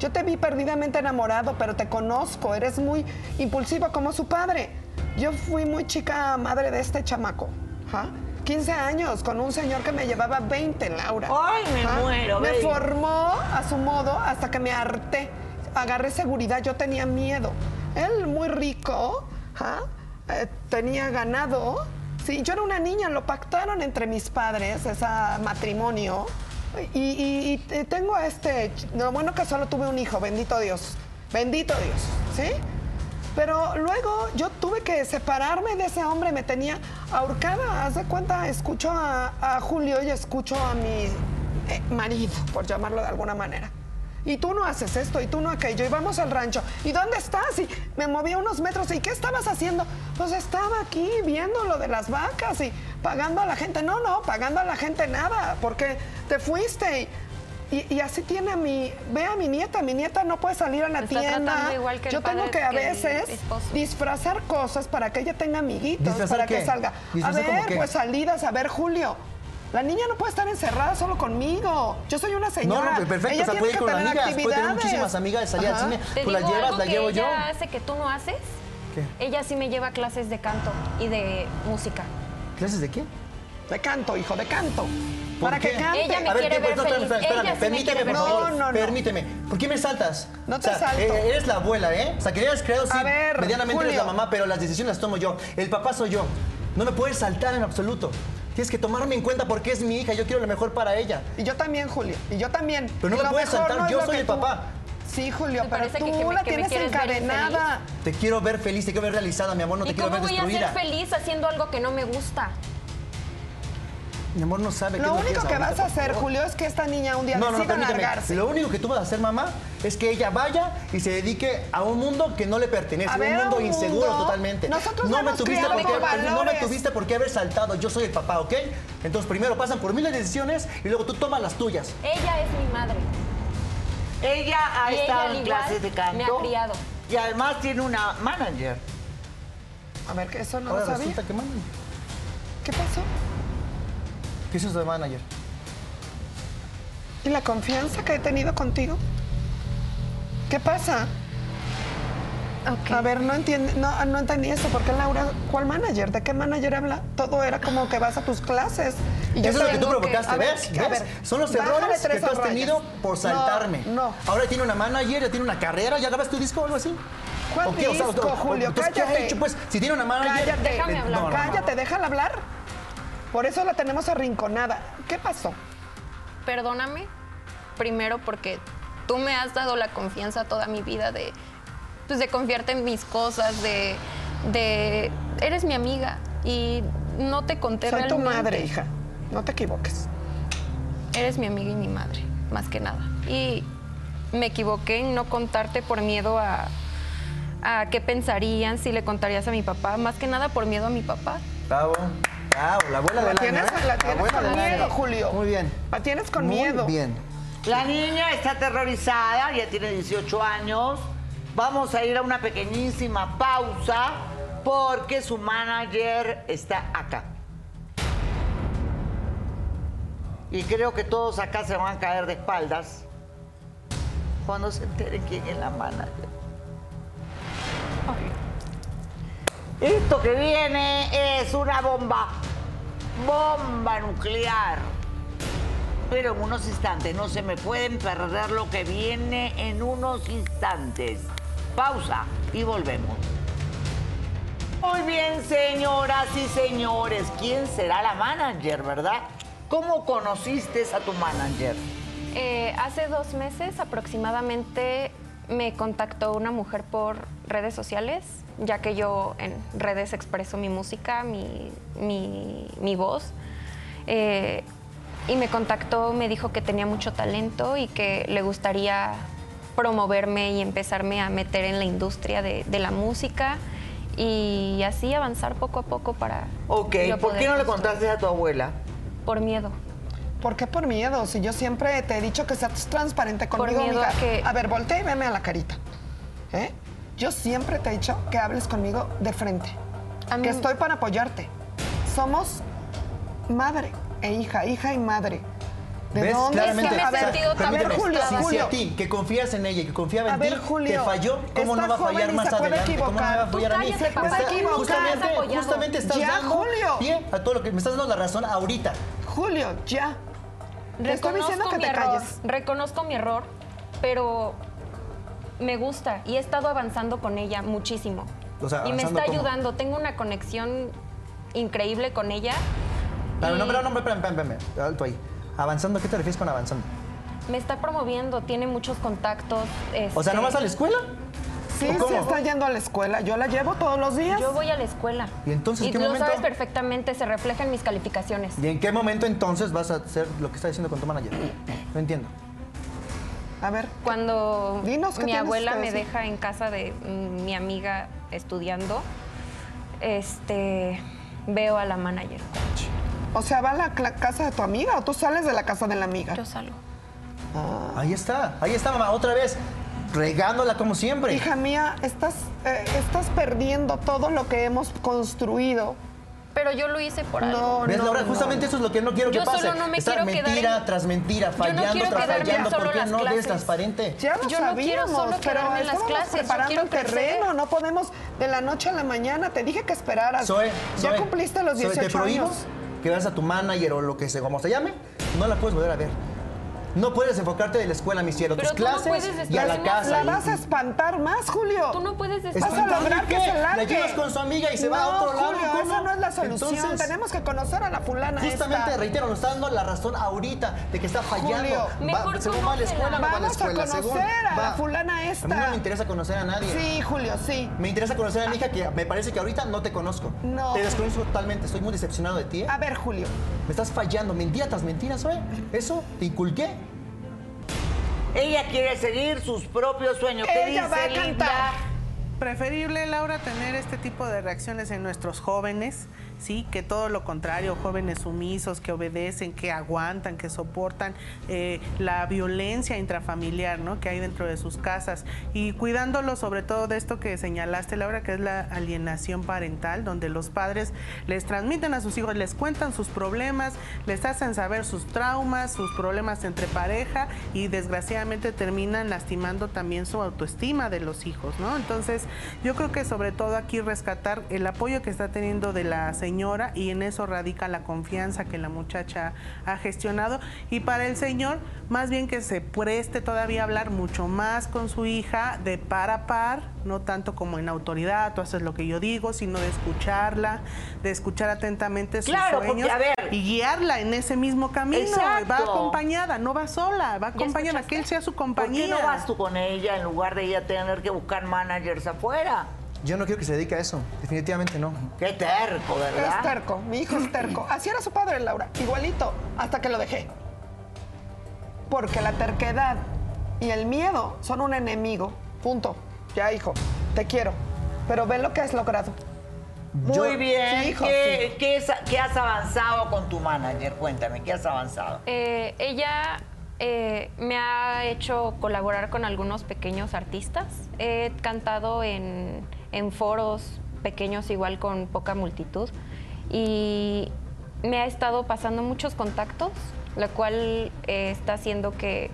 S10: Yo te vi perdidamente enamorado, pero te conozco, eres muy impulsivo como su padre. Yo fui muy chica madre de este chamaco. ¿ah? 15 años con un señor que me llevaba 20, Laura.
S1: Ay, me
S10: ¿ah?
S1: muero,
S10: Me
S1: baby.
S10: formó a su modo hasta que me harté. Agarré seguridad, yo tenía miedo. Él muy rico, ¿ah? Eh, tenía ganado. Sí, yo era una niña, lo pactaron entre mis padres, ese matrimonio. Y, y- y te- tengo a este, lo bueno que solo tuve un hijo, bendito Dios, bendito Dios, ¿sí? Pero luego yo tuve que separarme de ese hombre, me tenía ahorcada. Haz de cuenta, escucho a, Julio y escucho a mi eh, marido, por llamarlo de alguna manera. Y tú no haces esto, y tú no aquello, y vamos al rancho. ¿Y dónde estás? Y me moví unos metros, ¿y qué estabas haciendo? Pues estaba aquí viendo lo de las vacas y pagando a la gente. No, no, pagando a la gente nada, porque te fuiste. Y, y- y así tiene a mi, ve a mi nieta, mi nieta no puede salir a la
S9: Está
S10: tienda.
S9: tratando igual que el
S10: Yo tengo
S9: padre
S10: que a veces disfrazar cosas para que ella tenga amiguitos,
S8: ¿Disfrazar
S10: para
S8: qué?
S10: que salga. A
S8: ¿Disfrazar como
S10: ver, pues salidas, a ver, Julio. La niña no puede estar encerrada solo conmigo. Yo soy una
S8: No,
S10: señora.
S8: no, perfecto,
S10: Ella
S8: o sea, puede ir con
S10: tener
S8: amigas, puede tener muchísimas amigas, salir al
S10: Ajá.
S8: cine,
S9: Te
S8: tú la
S9: digo
S8: llevas,
S9: algo
S8: la
S9: que
S8: llevo yo.
S9: ella hace que tú no haces.
S8: ¿Qué?
S9: Ella sí me lleva clases de canto y de música.
S8: ¿Clases de qué?
S10: De canto, hijo, de canto.
S8: ¿Por
S10: Para
S8: qué?
S10: que cante.
S9: Ella me
S8: A ver,
S9: quiere
S8: ¿qué?
S9: ver
S8: No, espérame,
S9: feliz.
S8: espérame,
S9: Ella sí me
S8: permíteme, por favor.
S10: No, no, no.
S8: Permíteme. ¿Por qué me saltas?
S10: No te salto.
S8: eh, eres la abuela, ¿eh? O sea, que eres creado, sí,
S10: A ver,
S8: medianamente eres la mamá, pero las decisiones las tomo yo. El papá soy yo. No me puedes saltar en absoluto. Tienes que tomarme en cuenta porque es mi hija. Yo quiero lo mejor para ella.
S10: Y yo también, Julio. Y yo también.
S8: Pero no
S10: Y
S8: me puedes saltar. yo soy el
S10: tú-
S8: papá.
S10: Sí, Julio, pero
S9: parece
S10: tú
S9: que- que me-
S10: la
S9: que
S10: tienes encadenada.
S8: Te quiero ver feliz, te quiero ver realizada, mi amor, no te
S9: ¿Y
S8: quiero
S9: cómo
S8: ver
S9: voy a
S8: destruida.
S9: ser feliz haciendo algo que no me gusta?
S8: Mi amor no sabe qué
S10: Lo
S8: es
S10: único que
S8: ahorita,
S10: vas a hacer. Julio, es que esta niña un día
S8: No, no, no,
S10: decida
S8: permíteme.
S10: largarse.
S8: Lo único que tú vas a hacer, mamá, es que ella vaya y se dedique a un mundo que no le pertenece,
S10: A ver,
S8: un mundo
S10: un
S8: inseguro
S10: mundo.
S8: totalmente.
S10: Nosotros
S8: no
S10: no
S8: me tuviste por qué, no me tuviste por qué haber saltado. Yo soy el papá, ¿ok? Entonces primero pasan por miles de decisiones y luego tú tomas las tuyas.
S9: Ella es mi madre.
S1: Ella ha
S9: Y
S1: estado en clases de canto.
S9: me ha criado.
S1: Y además tiene una manager.
S10: A ver, que eso no
S8: Ahora
S10: lo sabía.
S8: resulta que mandan.
S10: ¿Qué pasó?
S8: ¿Qué es eso de manager?
S10: ¿Y la confianza que he tenido contigo? ¿Qué pasa? A ver, no entiende, no, no entendí eso. ¿Por qué Laura? ¿Cuál manager? ¿De qué manager habla? Todo era como que vas a tus clases. Y
S8: Eso es lo que tú provocaste,
S10: a ver,
S8: ¿ves?
S10: a
S8: ¿Ves?
S10: ver,
S8: Son los errores que tú has
S10: rayas.
S8: tenido por saltarme.
S10: No, no.
S8: Ahora tiene una manager, ya tiene una carrera, ¿ya grabas tu disco o algo así?
S10: ¿Cuál
S8: ¿O qué? O sea,
S10: disco,
S8: o- o-
S10: Julio?
S8: entonces, ¿qué ha
S10: Cállate.
S8: hecho? Pues, si tiene una manager...
S10: Cállate,
S9: Déjame
S8: eh,
S9: hablar.
S8: no, no, no.
S10: cállate, déjala hablar. Por eso la tenemos arrinconada. ¿Qué pasó?
S9: Perdóname, primero porque tú me has dado la confianza toda mi vida de, pues, de confiarte en mis cosas, de, de... Eres mi amiga y no te conté
S10: Soy tu
S9: realmente.
S10: madre, hija. No te equivoques.
S9: Eres mi amiga y mi madre, más que nada. Y me equivoqué en no contarte por miedo a, a qué pensarían si le contarías a mi papá, más que nada por miedo a mi papá.
S8: Bravo, bravo, la abuela
S10: La
S8: del año,
S10: tienes,
S8: ¿eh?
S10: la tienes
S8: abuela
S10: con miedo, Julio.
S8: Muy bien.
S10: La tienes con
S8: Muy
S10: miedo.
S8: bien.
S1: La niña está aterrorizada, ya tiene 18 años. Vamos a ir a una pequeñísima pausa porque su manager está acá. Y creo que todos acá se van a caer de espaldas cuando se enteren quién es la manager. Esto que viene es una bomba, bomba nuclear. Pero en unos instantes, no se me pueden perder lo que viene en unos instantes. Pausa y volvemos. Muy bien, señoras y señores, ¿quién será la manager, verdad? ¿Cómo conociste a tu manager?
S9: Eh, hace dos meses aproximadamente me contactó una mujer por redes sociales, ya que yo en redes expreso mi música, mi, mi- mi voz. Eh, y me contactó, me dijo que tenía mucho talento y que le gustaría promoverme y empezarme a meter en la industria de, de la música y así avanzar poco a poco para...
S1: Ok, ¿por qué no le contaste a tu abuela?
S9: Por miedo.
S10: ¿Por qué por miedo? Si yo siempre te he dicho que seas transparente conmigo,
S9: miedo
S10: mija.
S9: a que-
S10: A ver, voltea y veme a la carita. ¿Eh? Yo siempre te he dicho que hables conmigo de frente.
S9: A mí-
S10: Que estoy para apoyarte. Somos madre e hija, hija y madre. ¿De
S8: ¿Ves?
S10: dónde?
S8: Claramente.
S9: me he
S10: a ver,
S9: sentido
S10: a
S9: tan
S10: ver,
S8: Permíteme,
S10: Julio,
S8: si, si
S10: Julio.
S8: a ti, que confías en ella que confiaba en
S10: A ver,
S8: ti,
S10: Julio,
S8: te falló, ¿cómo no va a fallar más
S10: se puede
S8: adelante? ¿Cómo no me va a fallar a mí?
S9: Tú
S10: nunca
S8: justamente,
S9: me
S8: justamente estás
S10: Ya,
S8: dando
S10: Julio.
S8: pie a todo lo que me estás dando la razón ahorita.
S10: Julio, ya. Te estoy diciendo que
S9: mi
S10: te
S9: error,
S10: calles.
S9: Reconozco mi error, pero me gusta y he estado avanzando con ella muchísimo.
S8: O sea,
S9: y me
S8: ¿avanzando
S9: está
S8: cómo?
S9: ayudando. Tengo una conexión increíble con ella.
S8: Pero
S9: y
S8: no, pero no, espérame, espérame, alto ahí. ¿Avanzando? ¿Qué te refieres con avanzando?
S9: Me está promoviendo, tiene muchos contactos.
S8: O sea, ¿no
S9: este,
S8: vas a la escuela?
S10: Sí,
S8: ¿O
S10: sí está yendo a la escuela. Yo la llevo todos los días.
S9: Yo voy a la escuela.
S8: ¿Y entonces en qué
S9: lo
S8: momento?
S9: sabes perfectamente, se refleja en mis calificaciones.
S8: ¿Y en qué momento entonces vas a hacer lo que está diciendo con tu manager? No entiendo.
S10: A ver,
S9: Cuando
S10: Dinos, ¿qué
S9: mi abuela me deja en casa de mm, mi amiga estudiando, este veo a la manager.
S10: o sea, ¿va a la casa de tu amiga o tú sales de la casa de la amiga?
S9: Yo salgo.
S8: Ahí está, ahí está, mamá, otra vez, regándola como siempre.
S10: Hija mía, estás, eh, estás perdiendo todo lo que hemos construido.
S9: Pero yo lo hice por algo.
S10: No,
S8: ¿Ves,
S10: no,
S8: Laura?
S10: no.
S8: Justamente eso es lo que no quiero
S9: Yo
S8: que pase.
S9: solo no me
S8: Estar
S9: quiero quedar
S8: mentira
S9: en-
S8: tras mentira,
S9: Yo no
S8: fallando tras fallando.
S9: solo
S8: ¿Por qué
S9: las
S8: no eres transparente?
S10: Ya lo
S9: Yo no quiero
S10: sabíamos,
S9: solo
S10: pero
S9: quedarme en las clases,
S10: preparando
S9: quiero
S10: el
S9: crecer.
S10: terreno. No podemos de la noche a la mañana. Te dije que esperaras.
S8: Zoe,
S10: ya
S8: Zoe,
S10: cumpliste los
S8: Zoe,
S10: 18
S8: te prohíbo
S10: años.
S8: que veas a tu manager o lo que se, como se llame, no la puedes volver a ver. No puedes enfocarte de la escuela, mi cielo.
S9: Pero
S8: tus
S9: tú no
S8: clases
S9: puedes
S8: y a la
S9: estar-
S8: casa.
S10: La
S8: y-
S10: vas a espantar más, Julio.
S9: Tú no puedes
S10: Vas
S9: estar...
S10: a lograr que
S8: ¿Qué?
S10: se largue.
S8: La llevas con su amiga y se va a otro lado,
S10: Julio,
S8: ¿cómo?
S10: esa no es la solución.
S8: Entonces-
S10: Tenemos que conocer a la fulana
S8: Justamente,
S10: esta.
S8: reitero, nos está dando la razón ahorita de que está fallando.
S10: Julio,
S8: Va-
S9: mejor
S8: según va a la escuela, no va a la
S10: Vamos a
S8: escuela. según
S10: conocer a la
S8: va.
S10: fulana esta.
S8: A mí no me interesa conocer a nadie.
S10: Sí, Julio, sí.
S8: Me interesa conocer a mi hija que me parece que ahorita no te conozco.
S10: No.
S8: Te desconozco totalmente. Estoy muy decepcionado de ti. ¿eh?
S10: A ver, Julio.
S8: Me estás fallando. Mentira tras mentiras, ¿eh? ¿Eso te inculqué?
S1: Ella quiere seguir sus propios sueños. ¿Qué
S10: Ella
S1: dice
S10: va a
S1: Linda?
S10: cantar.
S11: Preferible, Laura, tener este tipo de reacciones en nuestros jóvenes, sí, que todo lo contrario, jóvenes sumisos, que obedecen, que aguantan, que soportan eh, la violencia intrafamiliar, ¿no? Que hay dentro de sus casas y cuidándolo sobre todo de esto que señalaste, Laura, que es la alienación parental, donde los padres les transmiten a sus hijos, les cuentan sus problemas, les hacen saber sus traumas, sus problemas entre pareja y desgraciadamente terminan lastimando también su autoestima de los hijos, ¿no? Entonces, yo creo que sobre todo aquí rescatar el apoyo que está teniendo de la señora y en eso radica la confianza que la muchacha ha gestionado y para el señor más bien que se preste todavía a hablar mucho más con su hija de par a par, no tanto como en autoridad, tú haces lo que yo digo, sino de escucharla, de escuchar atentamente sus
S1: Claro, porque,
S11: sueños
S1: a ver.
S11: y guiarla en ese mismo camino.
S1: Exacto.
S11: Va acompañada, no va sola, va acompañada, que él sea su
S1: ¿Por
S11: compañía.
S1: qué no vas tú con ella en lugar de ella tener que buscar managers afuera?
S8: Yo no quiero que se dedique a eso. Definitivamente no.
S1: Qué terco, ¿verdad?
S10: Es terco, mi hijo es terco. Así era su padre, Laura, igualito, hasta que lo dejé. Porque la terquedad y el miedo son un enemigo. Punto. Ya, hijo, te quiero. Pero ve lo que has logrado.
S1: Muy
S8: Yo-
S1: bien.
S10: Sí, hijo,
S1: ¿Qué,
S10: sí.
S1: qué es- qué has avanzado con tu manager? Cuéntame, ¿qué has avanzado?
S9: Eh, ella eh, me ha hecho colaborar con algunos pequeños artistas. He cantado en, en foros pequeños igual con poca multitud y me ha estado pasando muchos contactos, lo cual eh, está haciendo que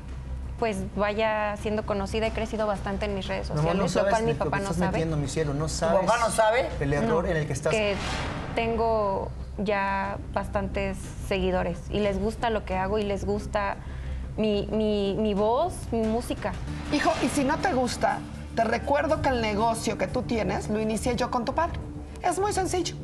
S9: pues vaya siendo conocida. He crecido bastante en mis redes sociales,
S8: no
S9: lo cual mi papá no
S8: estás
S9: sabe.
S8: metiendo, mi cielo. No sabes.
S1: papá no sabe?
S8: El error
S9: No,
S8: en el que estás.
S9: Que tengo ya bastantes seguidores y les gusta lo que hago y les gusta mi, mi- mi voz, mi música.
S10: Hijo, y si no te gusta, te recuerdo que el negocio que tú tienes lo inicié yo con tu padre. Es muy sencillo.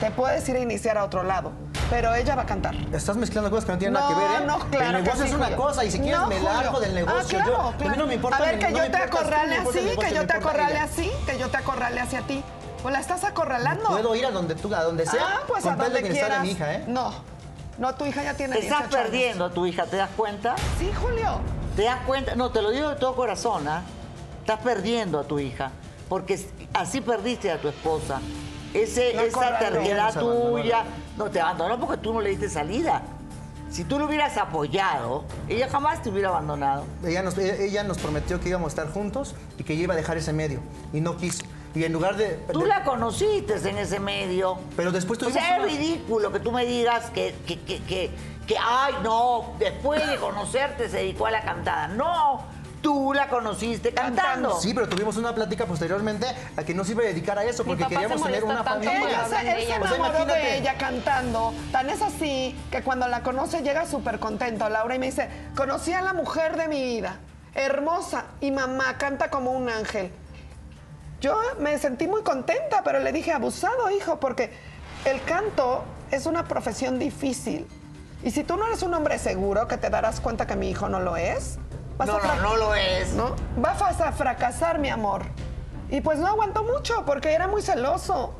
S10: Te puedes ir a iniciar a otro lado, pero ella va a cantar.
S8: Estás mezclando cosas que no tienen nada que ver, ¿eh?
S10: no, claro
S8: El negocio
S10: que
S8: es
S10: sí,
S8: una
S10: Julio.
S8: cosa y si quieres
S10: No,
S8: me
S10: Julio.
S8: largo del negocio.
S10: Ah, claro,
S8: yo, a mí
S10: claro.
S8: no me importa.
S10: A ver, que
S8: no
S10: yo te acorrale así,
S8: negocio,
S10: que yo te acorrale así, que yo te acorrale hacia ti. Pues la estás acorralando.
S8: Puedo ir a donde tú, a donde sea,
S10: Ah, pues a donde quieras.
S8: mi hija, ¿eh?
S10: No, no, tu hija ya tiene
S1: Te estás
S10: 18 años.
S1: perdiendo a tu hija, ¿te das cuenta?
S10: Sí, Julio.
S1: ¿Te das cuenta? No, te lo digo de todo corazón, ¿ah? Estás perdiendo a tu hija, porque así perdiste a tu esposa. Ese, esa terquedad tuya, no te abandonó porque tú no le diste salida. Si tú lo hubieras apoyado, ella jamás te hubiera abandonado.
S8: Ella nos, ella, nos prometió que íbamos a estar juntos y que ella iba a dejar ese medio. Y no quiso. Y en lugar de...
S1: Tú
S8: de-
S1: la conociste en ese medio.
S8: Pero después
S1: O
S8: tuvimos
S1: sea, es
S8: una-
S1: ridículo que tú me digas que, que, que, que, que, ay, no, después de conocerte se dedicó a la cantada. No, tú la conociste cantando.
S8: Sí, pero tuvimos una plática posteriormente a que no se iba a dedicar a eso porque queríamos tener una familia.
S10: Ella se, él se
S9: ella.
S8: O sea,
S10: enamoró
S8: imagínate.
S10: de ella cantando. Tan es así que cuando la conoce llega súper contento, Laura, y me dice, conocí a la mujer de mi vida. Hermosa y mamá, canta como un ángel. Yo me sentí muy contenta, pero le dije, abusado, hijo, porque el canto es una profesión difícil. Y si tú no eres un hombre seguro, que te darás cuenta que mi hijo no lo es, vas
S1: No,
S10: a
S1: no, no lo es.
S10: ¿no? Vas a fracasar, mi amor. Y pues no aguantó mucho porque era muy celoso.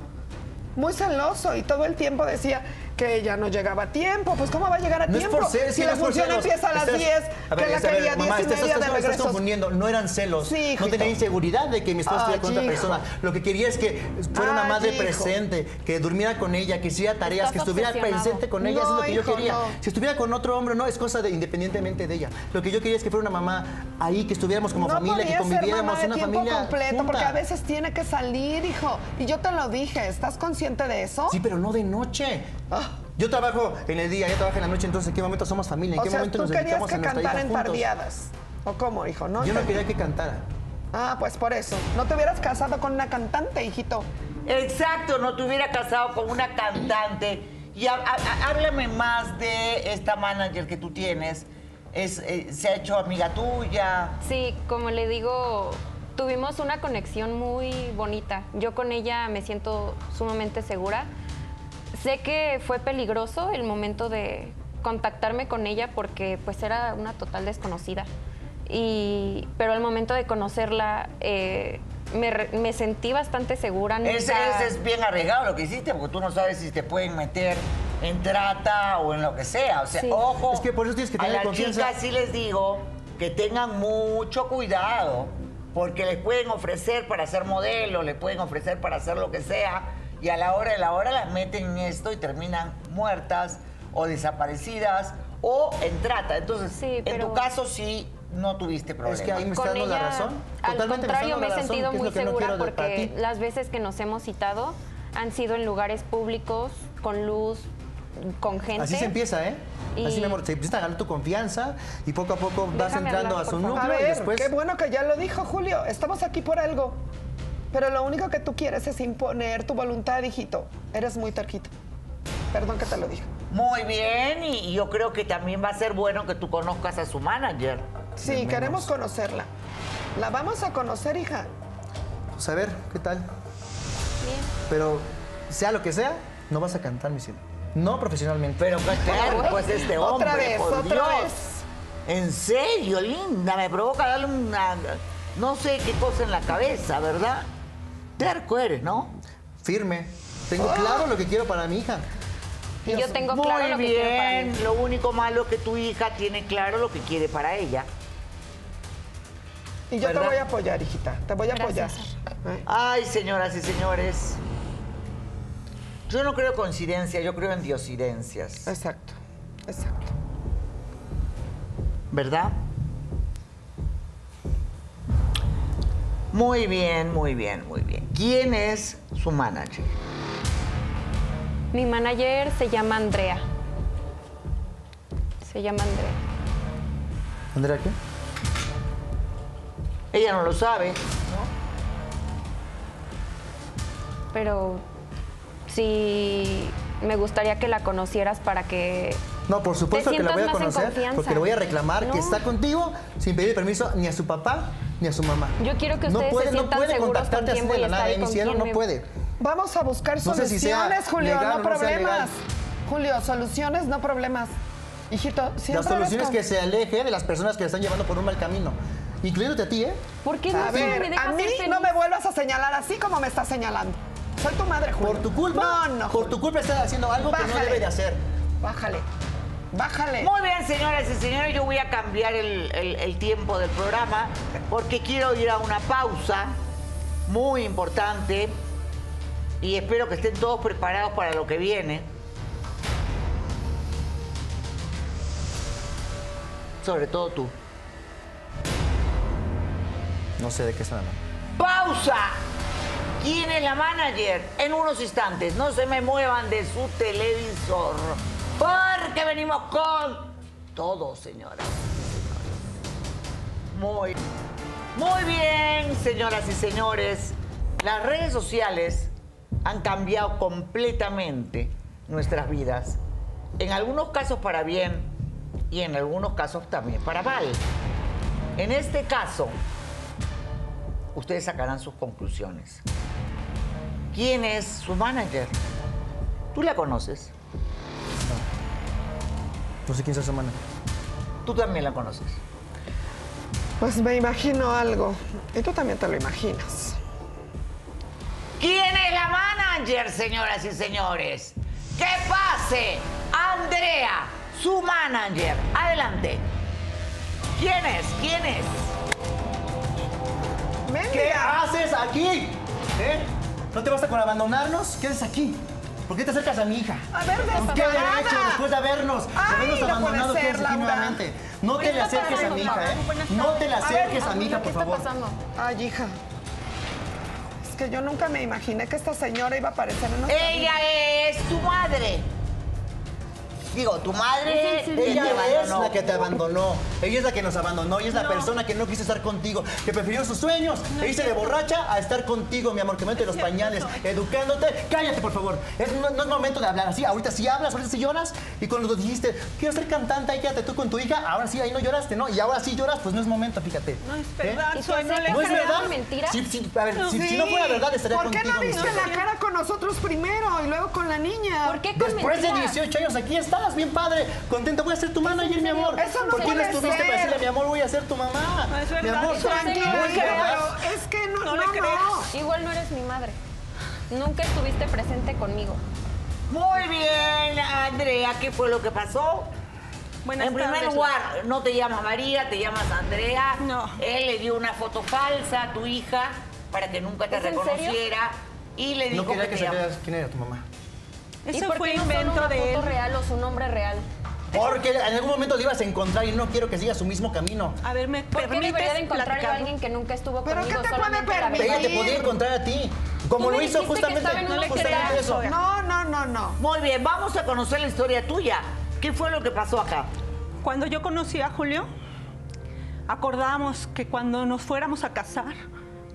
S10: Muy celoso y todo el tiempo decía que ella no llegaba a tiempo. Pues ¿cómo va a llegar a
S8: No es
S10: tiempo?
S8: por ser, es
S10: si la
S8: no es por
S10: función
S8: celos.
S10: empieza a las
S8: Estás-
S10: 10,
S8: A ver,
S10: que la
S8: a ver,
S10: quería 10
S8: mamá,
S10: y
S8: estás,
S10: media
S8: estás-
S10: de
S8: estás
S10: regreso.
S8: confundiendo. No eran celos.
S10: Sí,
S8: no tenía inseguridad de que mi esposa estuviera con otra
S10: hijo.
S8: persona. Lo que quería es que fuera una
S10: Ay,
S8: madre
S10: hijo.
S8: presente, que durmiera con ella, que hiciera tareas,
S9: Estás
S8: que estuviera presente con ella. Eso es lo que yo quería. Si estuviera con otro hombre, no, es cosa de independientemente de ella. Lo que yo quería es que fuera una mamá ahí, que estuviéramos como familia, que conviviéramos, una familia
S10: completo
S8: junta.
S10: porque a veces tiene que salir, hijo. Y yo te lo dije, ¿estás consciente de eso?
S8: Sí, pero no de noche.
S10: Ah.
S8: Yo trabajo en el día, ella trabaja en la noche, entonces ¿en qué momento somos familia? ¿En
S10: o
S8: qué
S10: sea,
S8: momento
S10: tú
S8: nos
S10: querías
S8: dedicamos
S10: que
S8: a nuestra
S10: cantara en tardeadas. ¿O cómo, hijo? ¿No?
S8: Yo no quería que cantara.
S10: Ah, pues por eso. No te hubieras casado con una cantante, hijito.
S1: Exacto, no te hubiera casado con una cantante. Y há- há- há- háblame más de esta manager que tú tienes. es, eh, se ha hecho amiga tuya.
S9: Sí, como le digo, tuvimos una conexión muy bonita. Yo con ella me siento sumamente segura. Sé que fue peligroso el momento de contactarme con ella porque pues era una total desconocida. Y, pero al momento de conocerla eh, me, me sentí bastante segura.
S1: Ese,
S9: nunca-
S1: ese es bien arriesgado lo que hiciste, porque tú no sabes si te pueden meter en trata o en lo que sea. O sea,
S9: Sí.
S1: ojo.
S8: Es que por eso tienes que
S1: a
S8: tener
S1: las
S8: confianza.
S1: chicas sí les digo que tengan mucho cuidado, porque les pueden ofrecer para ser modelo, les pueden ofrecer para hacer lo que sea, y a la hora de la hora las meten en esto y terminan muertas o desaparecidas o en trata. Entonces,
S9: Sí,
S1: en
S9: pero-
S1: tu caso sí no tuviste problemas.
S8: Es que ahí me está
S9: con
S8: dando la
S9: ella,
S8: razón.
S9: al
S8: Totalmente me está
S9: contrario, me he
S8: la razón,
S9: sentido muy
S8: no
S9: segura
S8: para
S9: porque las veces que nos hemos citado han sido en lugares públicos, con luz, con gente.
S8: Así se empieza, ¿eh? Así,
S9: Y-
S8: mi amor, se empieza a ganar tu confianza y poco a poco vas
S9: Déjame
S8: entrando
S9: hablar,
S8: a su núcleo
S10: A
S8: y
S10: ver,
S8: después...
S10: qué bueno que ya lo dijo Julio. Estamos aquí por algo. Pero lo único que tú quieres es imponer tu voluntad, hijito. Eres muy terquito. Perdón que te lo diga.
S1: Muy bien, y yo creo que también va a ser bueno que tú conozcas a su manager.
S10: Sí, queremos conocerla. La vamos a conocer, hija.
S8: Pues a ver, ¿qué tal?
S9: Bien.
S8: Pero sea lo que sea, no vas a cantar, mi cielo. No profesionalmente.
S1: Pero qué tal, pues este hombre,
S10: Otra vez,
S1: por
S10: otra
S1: Dios.
S10: vez.
S1: En serio, linda, me provoca darle una, no sé qué cosa en la cabeza, ¿verdad? Terco eres, ¿no?
S8: Firme. Tengo claro lo que quiero para mi hija.
S9: Y yo tengo
S1: Muy
S9: claro lo que quiero para mí.
S1: bien, lo único malo es que tu hija tiene claro lo que quiere para ella.
S10: Y yo
S1: ¿Verdad?
S10: te voy a apoyar, hijita. Te voy a
S9: Gracias.
S10: apoyar. ¿Eh?
S1: Ay, señoras y señores, yo no creo coincidencia, yo creo en diosidencias,
S10: Exacto, exacto.
S1: ¿verdad? Muy bien, muy bien, muy bien. ¿Quién es su manager?
S9: Mi manager se llama Andrea. Se llama Andrea.
S8: ¿Andrea qué?
S1: Ella no lo sabe.
S9: Pero sí me gustaría que la conocieras para que
S8: No, por supuesto que la voy a conocer porque le voy a reclamar que
S9: No.
S8: está contigo sin pedir permiso ni a su papá ni a su mamá.
S9: Yo quiero que
S8: no
S9: ustedes
S8: puede,
S9: se sientan
S8: no puede
S9: seguros con
S8: contactarte
S9: quién
S8: así de
S9: voy a
S8: la nada,
S9: estar y
S8: cielo,
S9: quién
S8: no puede.
S10: Vamos a buscar
S8: No sé si sea
S10: soluciones, Julio,
S8: legal
S10: no
S8: o no
S10: problemas. Julio, soluciones, no problemas. Hijito, siempre
S8: La solución es que se aleje de las personas que la están llevando por un mal camino. Incluyéndote a ti, ¿eh?
S9: ¿Por qué no
S10: A ver,
S9: me dejas
S10: a mí
S9: ser
S10: no me vuelvas a señalar así como me estás señalando. Soy tu madre, Julio.
S8: Por tu culpa.
S10: No, no.
S8: Por tu culpa estás haciendo algo que no debe de hacer.
S10: Bájale. Bájale.
S1: Muy bien, señoras y señores, yo voy a cambiar el, el- el tiempo del programa porque quiero ir a una pausa muy importante y espero que estén todos preparados para lo que viene. Sobre todo tú.
S8: No sé de qué están hablando.
S1: ¡Pausa! ¿Quién es la manager? En unos instantes, no se me muevan de su televisor. Porque venimos con todo, señoras. Muy, muy bien, señoras y señores. Las redes sociales han cambiado completamente nuestras vidas. En algunos casos para bien y en algunos casos también para mal. En este caso, ustedes sacarán sus conclusiones. ¿Quién es su manager? ¿Tú la conoces?
S8: No sé quién es esa semana.
S1: Tú también la conoces.
S10: Pues me imagino algo. Y tú también te lo imaginas.
S1: ¿Quién es la manager, señoras y señores? ¡Que pase! Andrea, su manager. Adelante. ¿Quién es? ¿Quién es?
S8: ¿Qué haces aquí? ¿Eh? ¿No te basta con abandonarnos? ¿Qué haces aquí? ¿Por qué te acercas a mi hija?
S10: A ver,
S8: ¿Con qué derecho después de habernos, habernos abandonado
S10: ser, Laura.
S8: nuevamente? No te le acerques a mi hija, ¿eh? No te le acerques a mi hija, por favor.
S10: Ay, hija. Es que yo nunca me imaginé que esta señora iba a aparecer en nuestra
S1: Ella
S10: vida.
S1: es tu madre. Digo, tu madre
S8: Ella es
S1: abandonó.
S8: la que te abandonó. Ella es la que nos abandonó. Ella es la persona que no quiso estar contigo, que prefirió sus sueños e irse de borracha a estar contigo, mi amor, que mete los pañales, educándote. Cállate, por favor. Es- no, no es momento de hablar así. Ahorita sí hablas, ahorita sí lloras. Y cuando dijiste, quiero ser cantante, ahí quédate tú con tu hija, ahora sí, ahí no lloraste, ¿no? Y ahora sí lloras, pues no es momento, fíjate.
S12: No es
S8: ¿Eh?
S12: verdad,
S9: ¿Y
S12: Zoe,
S9: tú
S12: no le
S8: ¿No es verdad?
S9: mentira?
S8: Sí, sí, a ver, si, si no fuera verdad, estaría
S12: ¿Por qué
S8: contigo.
S12: no viste la cara con nosotros primero y luego con la niña?
S9: ¿Por qué con
S8: Después de
S9: mentiras?
S8: 18 años aquí estás, bien padre, contento. Voy a ser tu manager, mi amor.
S12: Eso no
S8: ¿Por qué no estuviste
S12: ser.
S8: para decirle, mi amor, voy a ser tu mamá?
S12: No es
S8: mi amor,
S12: tranquilo,
S8: es verdad.
S12: pero es que no, No no, le no. creas.
S9: Igual no eres mi madre. Nunca estuviste presente conmigo.
S1: Muy bien, Andrea, ¿qué fue lo que pasó?
S12: Buenas
S1: en primer
S12: tardes,
S1: lugar, no te llamas María, te llamas Andrea.
S12: No.
S1: Él le dio una foto falsa a tu hija para que nunca te reconociera y le dijo
S8: No quería
S1: que
S8: que supieras quién era tu mamá.
S9: ¿Y
S12: Eso
S9: por
S12: fue
S9: qué no
S12: invento
S9: solo una
S12: de
S9: foto
S12: él.
S9: real o su nombre real?
S8: Porque en algún momento lo ibas a encontrar y no quiero que sigas su mismo camino.
S12: A ver, ¿me
S9: ¿Por qué
S12: permites
S9: debería de encontrar yo a alguien que nunca estuvo
S12: ¿Pero
S9: conmigo?
S12: qué te puede
S9: solamente la
S12: permitir?
S8: Ella te podía encontrar a ti. Como
S9: Tú me
S8: lo hizo
S9: dijiste que
S8: justamente,
S9: estaba en un
S8: justamente eso.
S12: No, no, no, no.
S1: Muy bien, vamos a conocer la historia tuya. ¿Qué fue lo que pasó acá?
S12: Cuando yo conocí a Julio, acordamos que cuando nos fuéramos a casar,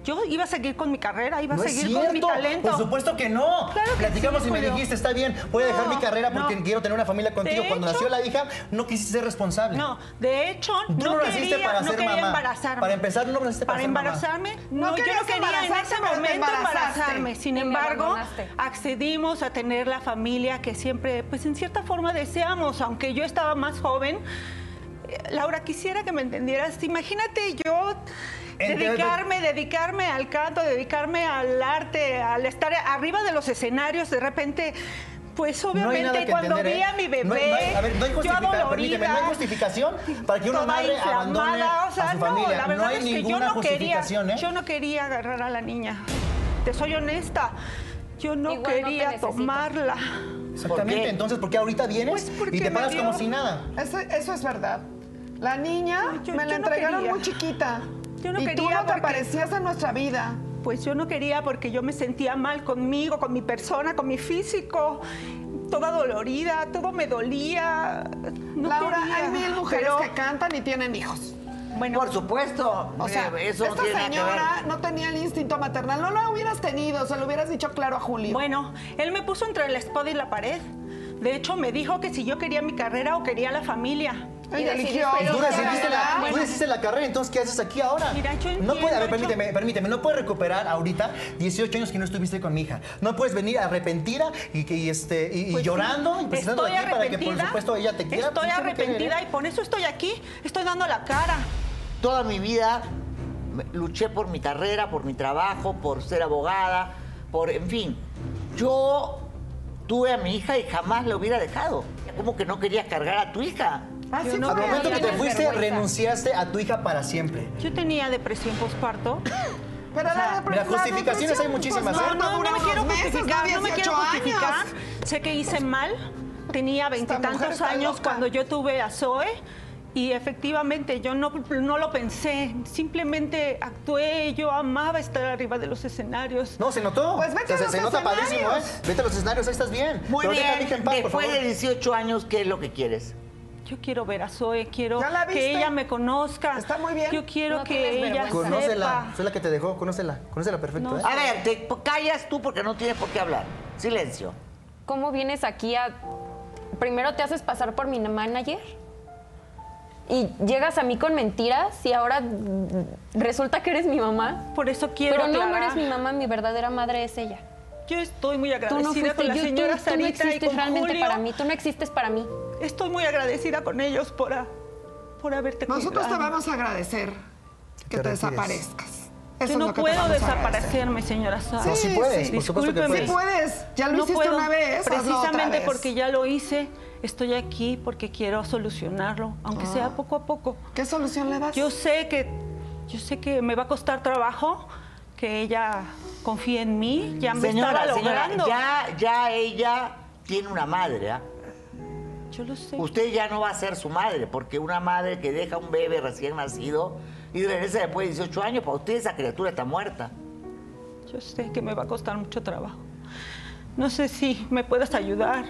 S12: yo iba a seguir con mi carrera, iba a
S8: es
S12: seguir con mi talento.
S8: Por supuesto que no.
S12: Claro que
S8: Platicamos
S12: sí,
S8: y me
S12: Julio.
S8: dijiste, está bien, voy a dejar
S12: No,
S8: mi carrera porque
S12: no.
S8: quiero tener una familia contigo.
S12: De
S8: Cuando
S12: hecho-
S8: nació la hija, no quisiste ser responsable.
S12: No, de hecho,
S8: Tú
S12: no, quería,
S8: para
S12: no
S8: ser
S12: quería
S8: mamá.
S12: embarazarme.
S8: Para empezar, no naciste para ser mamá.
S12: embarazarme?
S10: No
S12: No, yo no quería en ese momento embarazarme. Sin embargo, accedimos a tener la familia que siempre, pues en cierta forma deseamos, aunque yo estaba más joven. Eh, Laura, quisiera que me entendieras. Imagínate yo dedicarme, dedicarme al canto, dedicarme al arte, al estar arriba de los escenarios, de repente, pues obviamente cuando
S8: entender,
S12: vi
S8: ¿eh?
S12: a mi bebé,
S8: No hay- no hay- a ver, no hay
S12: yo
S8: permíteme, no hay justificación para que una madre abandone
S12: o sea,
S8: a su
S12: no,
S8: familia.
S12: la verdad
S8: no hay
S12: es que yo no quería,
S8: ¿eh?
S12: yo no quería agarrar a la niña. Te soy honesta. Yo no
S9: Igual
S12: quería tomarla.
S8: Exactamente,
S1: ¿Por qué?
S8: entonces, ¿por qué ahorita vienes
S12: Pues porque
S8: y te
S12: me
S8: paras
S12: dio-
S8: como si nada?
S12: Eso, eso es verdad. La niña
S10: Yo-
S12: me la
S10: no
S12: entregaron
S10: quería.
S12: muy chiquita.
S10: Yo no
S12: y tú
S10: quería
S12: no te
S10: porque-
S12: aparecías en nuestra vida. Pues yo no quería porque yo me sentía mal conmigo, con mi persona, con mi físico. Toda dolorida, todo me dolía. No
S10: Laura,
S12: quería,
S10: hay mil mujeres
S12: pero-
S10: que cantan y tienen hijos.
S12: Bueno,
S1: Por supuesto,
S10: O sea,
S1: eh, eso no
S10: esta
S1: tiene nada que
S10: señora
S1: ver.
S10: no tenía el instinto maternal. No lo hubieras tenido, se lo hubieras dicho claro a Julio.
S12: Bueno, él me puso entre la espada y la pared. De hecho, me dijo que si yo quería mi carrera o quería la familia.
S10: Ella eligió.
S8: Tú decidiste, la, tú
S12: bueno.
S8: decidiste la carrera, entonces ¿qué haces aquí ahora?
S12: Mira, yo
S8: no puede, a ver, permíteme, permíteme, no puedes recuperar ahorita 18 años que no estuviste con mi hija. No puedes venir arrepentida y, este, y, y
S12: Pues sí,
S8: llorando y presentando aquí para que por supuesto ella te quiera.
S12: Estoy
S8: Pues, ¿qué va a querer,
S12: arrepentida y por eso estoy aquí. Estoy dando la cara.
S1: Toda mi vida luché por mi carrera, por mi trabajo, por ser abogada, por, en fin. Yo tuve a mi hija y jamás la hubiera dejado. ¿Cómo que no querías cargar a tu hija?
S10: Así
S12: Yo no
S8: Al momento que te fuiste,
S9: vergüenza.
S8: renunciaste a tu hija para siempre.
S12: Yo tenía depresión postparto.
S10: Pero la,
S8: mira,
S10: la
S8: justificaciones hay muchísimas,
S10: pues,
S8: ¿eh?
S12: No, no, no me quiero justificar, no me quiero
S10: 18
S12: justificar.
S10: años.
S12: Sé que hice mal. Tenía veintitantos años
S10: loca.
S12: cuando yo tuve a Zoe. Y efectivamente yo no, no lo pensé, simplemente actué, yo amaba estar arriba de los escenarios.
S8: No, se notó.
S10: Pues vete
S8: O sea,
S10: a
S8: se,
S10: los
S8: se nota padrísimo, ¿eh?
S10: escenarios.
S8: Vete a los escenarios, ahí estás bien.
S1: Muy
S8: Pero deja
S1: bien,
S8: hija en paz, por
S1: después
S8: favor.
S1: de 18 años, ¿qué es lo que quieres?
S12: Yo quiero ver a Zoe, quiero
S10: ¿Ya la
S12: que ella me conozca.
S10: Está muy bien.
S12: Yo quiero
S9: No
S12: que ella.
S8: Conócela,
S12: sepa.
S8: soy la que te dejó, conócela, conócela perfecto,
S12: No.
S8: ¿eh?
S1: A ver, te callas tú porque no tienes por qué hablar. Silencio.
S9: ¿Cómo vienes aquí a... Primero te haces pasar por mi manager y llegas a mí con mentiras y ahora resulta que eres mi mamá.
S12: Por eso quiero
S9: Pero no, eres mi mamá, mi verdadera madre es ella.
S12: Yo estoy muy agradecida
S9: no fuiste,
S12: con la
S9: yo- tú-
S12: señora
S9: tú, no
S12: Sarita y
S9: existes
S12: con
S9: realmente
S12: Julio.
S9: para mí, tú no existes para mí.
S12: Estoy muy agradecida con ellos por, a- por haberte
S10: Nosotros te vamos a agradecer que
S8: ¿Te
S10: desaparezcas. Eso
S12: Yo
S10: es
S12: no
S10: lo que te
S12: puedo desaparecerme, señora Sara.
S8: No, sí puedes, por supuesto que
S12: discúlpeme.
S10: Sí puedes, ya lo
S12: No
S10: hiciste
S12: puedo,
S10: una vez, otra
S12: Precisamente
S10: vez.
S12: porque ya lo hice, estoy aquí porque quiero solucionarlo, aunque
S10: Ah.
S12: sea poco a poco.
S10: ¿Qué solución le das?
S12: Yo sé que yo sé que me va a costar trabajo que ella confíe en mí, ya me
S1: Señora,
S12: estaba
S1: señora, ya, ya ella tiene una madre, ¿ah?
S12: Yo lo sé.
S1: Usted ya no va a ser su madre, porque una madre que deja un bebé recién nacido y regresa después de 18 años, para usted esa criatura está muerta.
S12: Yo sé que me va a costar mucho trabajo. No sé si me puedes ayudar.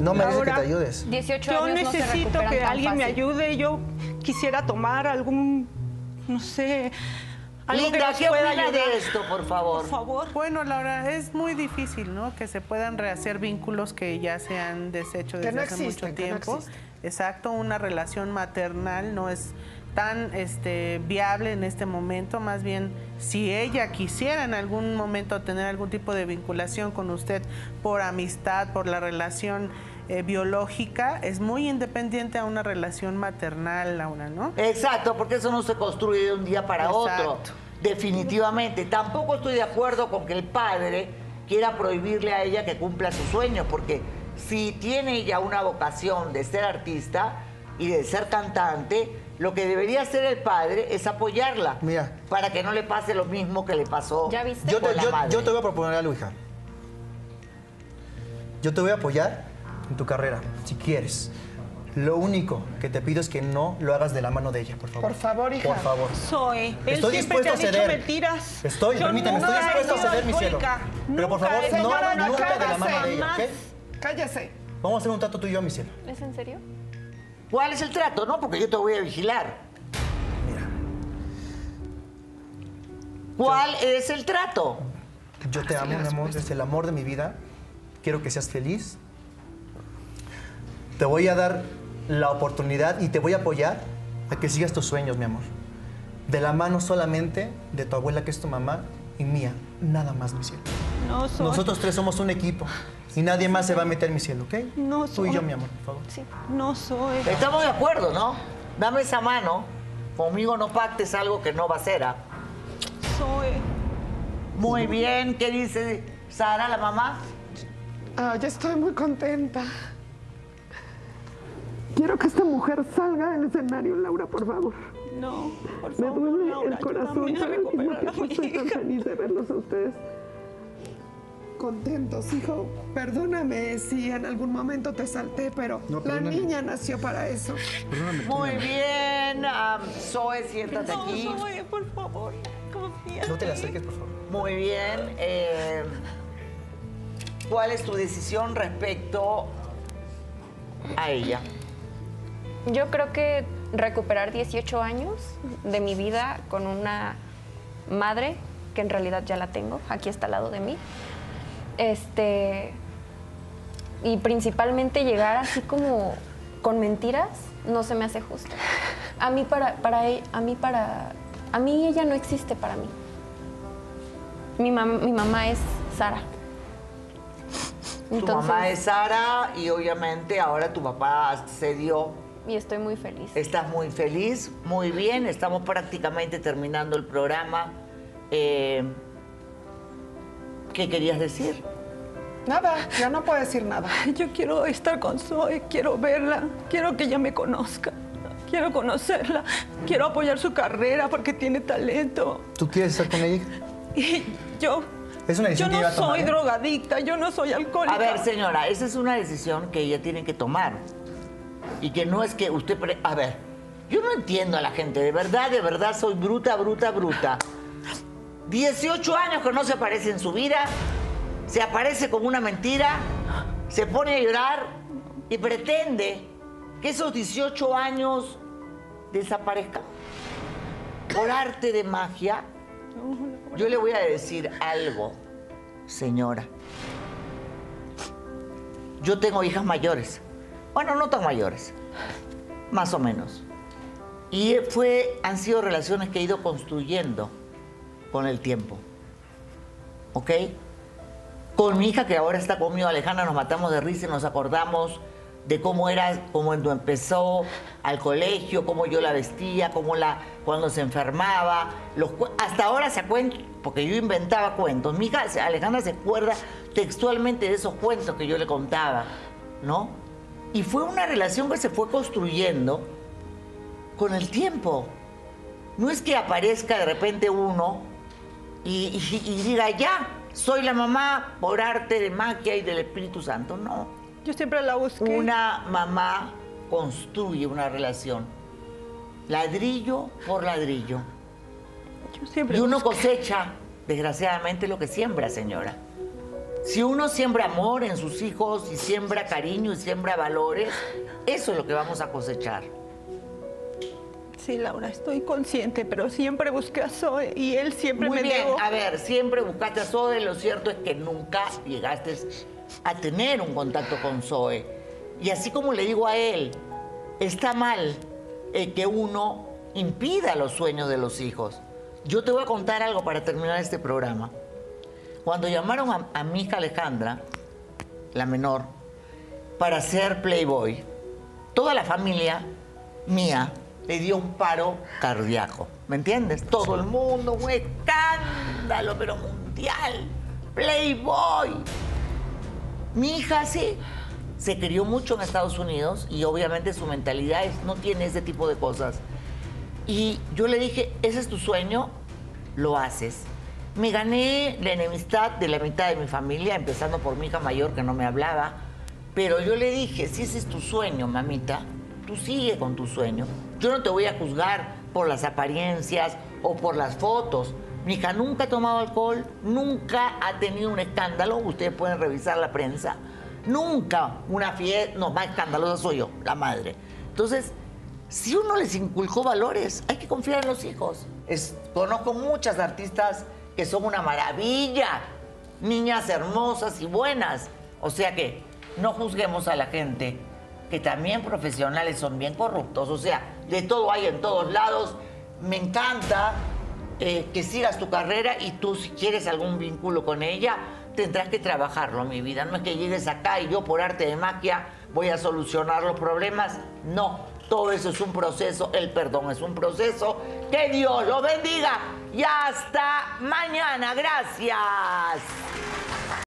S8: No me dice que te ayudes.
S9: 18
S12: Yo
S9: años no se
S12: necesito que alguien me ayude. Yo quisiera tomar algún, no sé,
S1: Linda, ¿qué
S12: pueda
S1: opina
S12: ayudar.
S1: de esto, por favor?
S12: Por favor.
S2: Bueno, Laura, es muy difícil, ¿no? Que se puedan rehacer vínculos que ya se han deshecho desde
S10: no
S2: hace
S10: existen,
S2: mucho
S10: que no
S2: tiempo. Exacto, una relación maternal no es tan este, viable en este momento. Más bien, si ella quisiera en algún momento tener algún tipo de vinculación con usted por amistad, por la relación eh, biológica, es muy independiente a una relación maternal, Laura, ¿no?
S1: Exacto, porque eso no se construye de un día para otro.
S2: Exacto.
S1: Definitivamente. Tampoco estoy de acuerdo con que el padre quiera prohibirle a ella que cumpla sus sueños, porque si tiene ella una vocación de ser artista y de ser cantante, lo que debería hacer el padre es apoyarla.
S8: Mira.
S1: Para que no le pase lo mismo que le pasó
S9: ¿Ya viste?
S8: Yo
S1: con
S8: te,
S1: la
S8: yo-
S1: madre.
S8: yo te voy a proponer algo, hija. Yo te voy a apoyar en tu carrera, si quieres. Lo único que te pido es que no lo hagas de la mano de ella, por favor.
S10: Por favor, hija.
S8: Por favor.
S12: Soy. Él
S8: Estoy
S12: siempre te
S8: dispuesto
S12: ha
S8: a
S12: dicho
S8: ceder.
S12: mentiras.
S8: Estoy,
S12: Yo
S8: permíteme, estoy dispuesto a ceder, mi cielo. Pero por favor, no, nunca de la mano de ella. ¿ok?
S10: Cállese.
S8: Vamos a hacer un trato tú y yo, mi cielo.
S9: ¿Es en serio?
S1: ¿Cuál es el trato? No, porque yo te voy a vigilar.
S8: Mira,
S1: ¿Cuál es el trato?
S8: yo te amo, mi amor, es el amor de mi vida. Quiero que seas feliz. Te voy a dar la oportunidad y te voy a apoyar a que sigas tus sueños, mi amor. De la mano solamente de tu abuela, que es tu mamá, y mía. Nada más, mi cielo.
S12: No soy.
S8: Nosotros tres somos un equipo y nadie más se va a meter, mi cielo, ¿ok?
S12: No
S8: Tú y yo,
S12: soy.
S8: mi amor, por favor.
S9: Sí.
S12: No soy.
S1: Estamos de acuerdo, ¿no? Dame esa mano. Conmigo no pactes algo que no va a ser. ¿ah?
S12: Soy.
S1: Muy bien. ¿Qué dice Sara, la mamá?
S10: Ah, yo estoy muy contenta. Quiero que esta mujer salga del escenario, Laura, por favor.
S12: No, por
S10: Me
S12: favor.
S10: duele
S12: Laura,
S10: el corazón, pero al mismo tiempo estoy tan feliz de verlos a ustedes contentos, hijo. Perdóname si en algún momento te salté, pero
S8: No,
S10: la niña nació para eso.
S8: Perdóname
S1: Muy bien. am, Zoe, siéntate
S12: No,
S1: aquí.
S12: soy, por favor. Confía.
S8: No te la acerques, por favor.
S1: Muy bien. eh, ¿Cuál es tu decisión respecto a ella?
S9: Yo creo que recuperar 18 años de mi vida con una madre, que en realidad ya la tengo, aquí está al lado de mí. Este. Y principalmente llegar así como con mentiras, no se me hace justo. A mí para, para e- a mí para, a mí ella no existe para mí. Mi, mam- mi mamá es Sara.
S1: tu mamá es Sara y obviamente ahora tu papá cedió.
S9: Y estoy muy feliz.
S1: Estás muy feliz, muy bien. Estamos prácticamente terminando el programa. Eh, ¿Qué querías decir?
S10: Nada, ya no puedo decir nada.
S12: Yo quiero estar con Zoe, quiero verla, quiero que ella me conozca, quiero conocerla, quiero apoyar su carrera porque tiene talento.
S8: ¿Tú quieres estar con ella?
S12: Y yo,
S8: Es una
S12: yo
S8: decisión que
S12: no
S8: iba a tomar,
S12: soy
S8: ¿eh?
S12: drogadicta, yo no soy alcohólica.
S1: A ver, señora, esa es una decisión que ella tiene que tomar. Y que no es que usted... A ver, yo no entiendo a la gente. De verdad, de verdad, soy bruta, bruta, bruta. 18 años que no se aparece en su vida, se aparece como una mentira, se pone a llorar y pretende que esos 18 años desaparezcan. Por arte de magia, yo le voy a decir algo, señora. Yo tengo hijas mayores. Bueno, no tan mayores. Más o menos. Y fue, han sido relaciones que he ido construyendo con el tiempo. ¿Ok? Con mi hija que ahora está conmigo, Alejandra, nos matamos de risa y nos acordamos de cómo era, cómo cuando empezó al colegio, cómo yo la vestía, cómo la, cuando se enfermaba. Hasta ahora se cuenta, porque yo inventaba cuentos. Mi hija, Alejandra, se acuerda textualmente de esos cuentos que yo le contaba, ¿no? Y fue una relación que se fue construyendo con el tiempo. No es que aparezca de repente uno y, y- y diga, ya, soy la mamá por arte de magia y del Espíritu Santo. No.
S12: Yo siempre la busqué.
S1: Una mamá construye una relación. Ladrillo por ladrillo.
S12: Yo siempre
S1: Y uno
S12: busqué.
S1: cosecha, desgraciadamente, lo que siembra, señora. Si uno siembra amor en sus hijos y siembra cariño y siembra valores, eso es lo que vamos a cosechar.
S12: Sí, Laura, estoy consciente, pero siempre busqué a Zoe y él siempre
S1: Muy
S12: me
S1: bien, a ver, siempre buscaste a Zoe, lo cierto es que nunca llegaste a tener un contacto con Zoe. Y así como le digo a él, está mal eh, que uno impida los sueños de los hijos. Yo te voy a contar algo para terminar este programa. Cuando llamaron a, a mi hija Alejandra, la menor, para ser Playboy, toda la familia mía le dio un paro cardíaco. ¿Me entiendes? Todo el mundo, un escándalo, pero mundial. Playboy. Mi hija sí se crió mucho en Estados Unidos y obviamente su mentalidad es- no tiene ese tipo de cosas. Y yo le dije, ese es tu sueño, lo haces. Me gané la enemistad de la mitad de mi familia, empezando por mi hija mayor que no me hablaba. Pero yo le dije, si ese es tu sueño, mamita, tú sigue con tu sueño. Yo no te voy a juzgar por las apariencias o por las fotos. Mi hija nunca ha tomado alcohol, nunca ha tenido un escándalo. Ustedes pueden revisar la prensa. Nunca una fiesta, no, más escandalosa soy yo, la madre. Entonces, si uno les inculcó valores, hay que confiar en los hijos. Es- conozco muchas artistas que son una maravilla, niñas hermosas y buenas. O sea que no juzguemos a la gente, que también profesionales son bien corruptos. O sea, de todo hay en todos lados. Me encanta eh, que sigas tu carrera y tú si quieres algún vínculo con ella, tendrás que trabajarlo, mi vida. No es que llegues acá y yo por arte de magia voy a solucionar los problemas. No, todo eso es un proceso, el perdón es un proceso. Que Dios lo bendiga y hasta mañana. Gracias.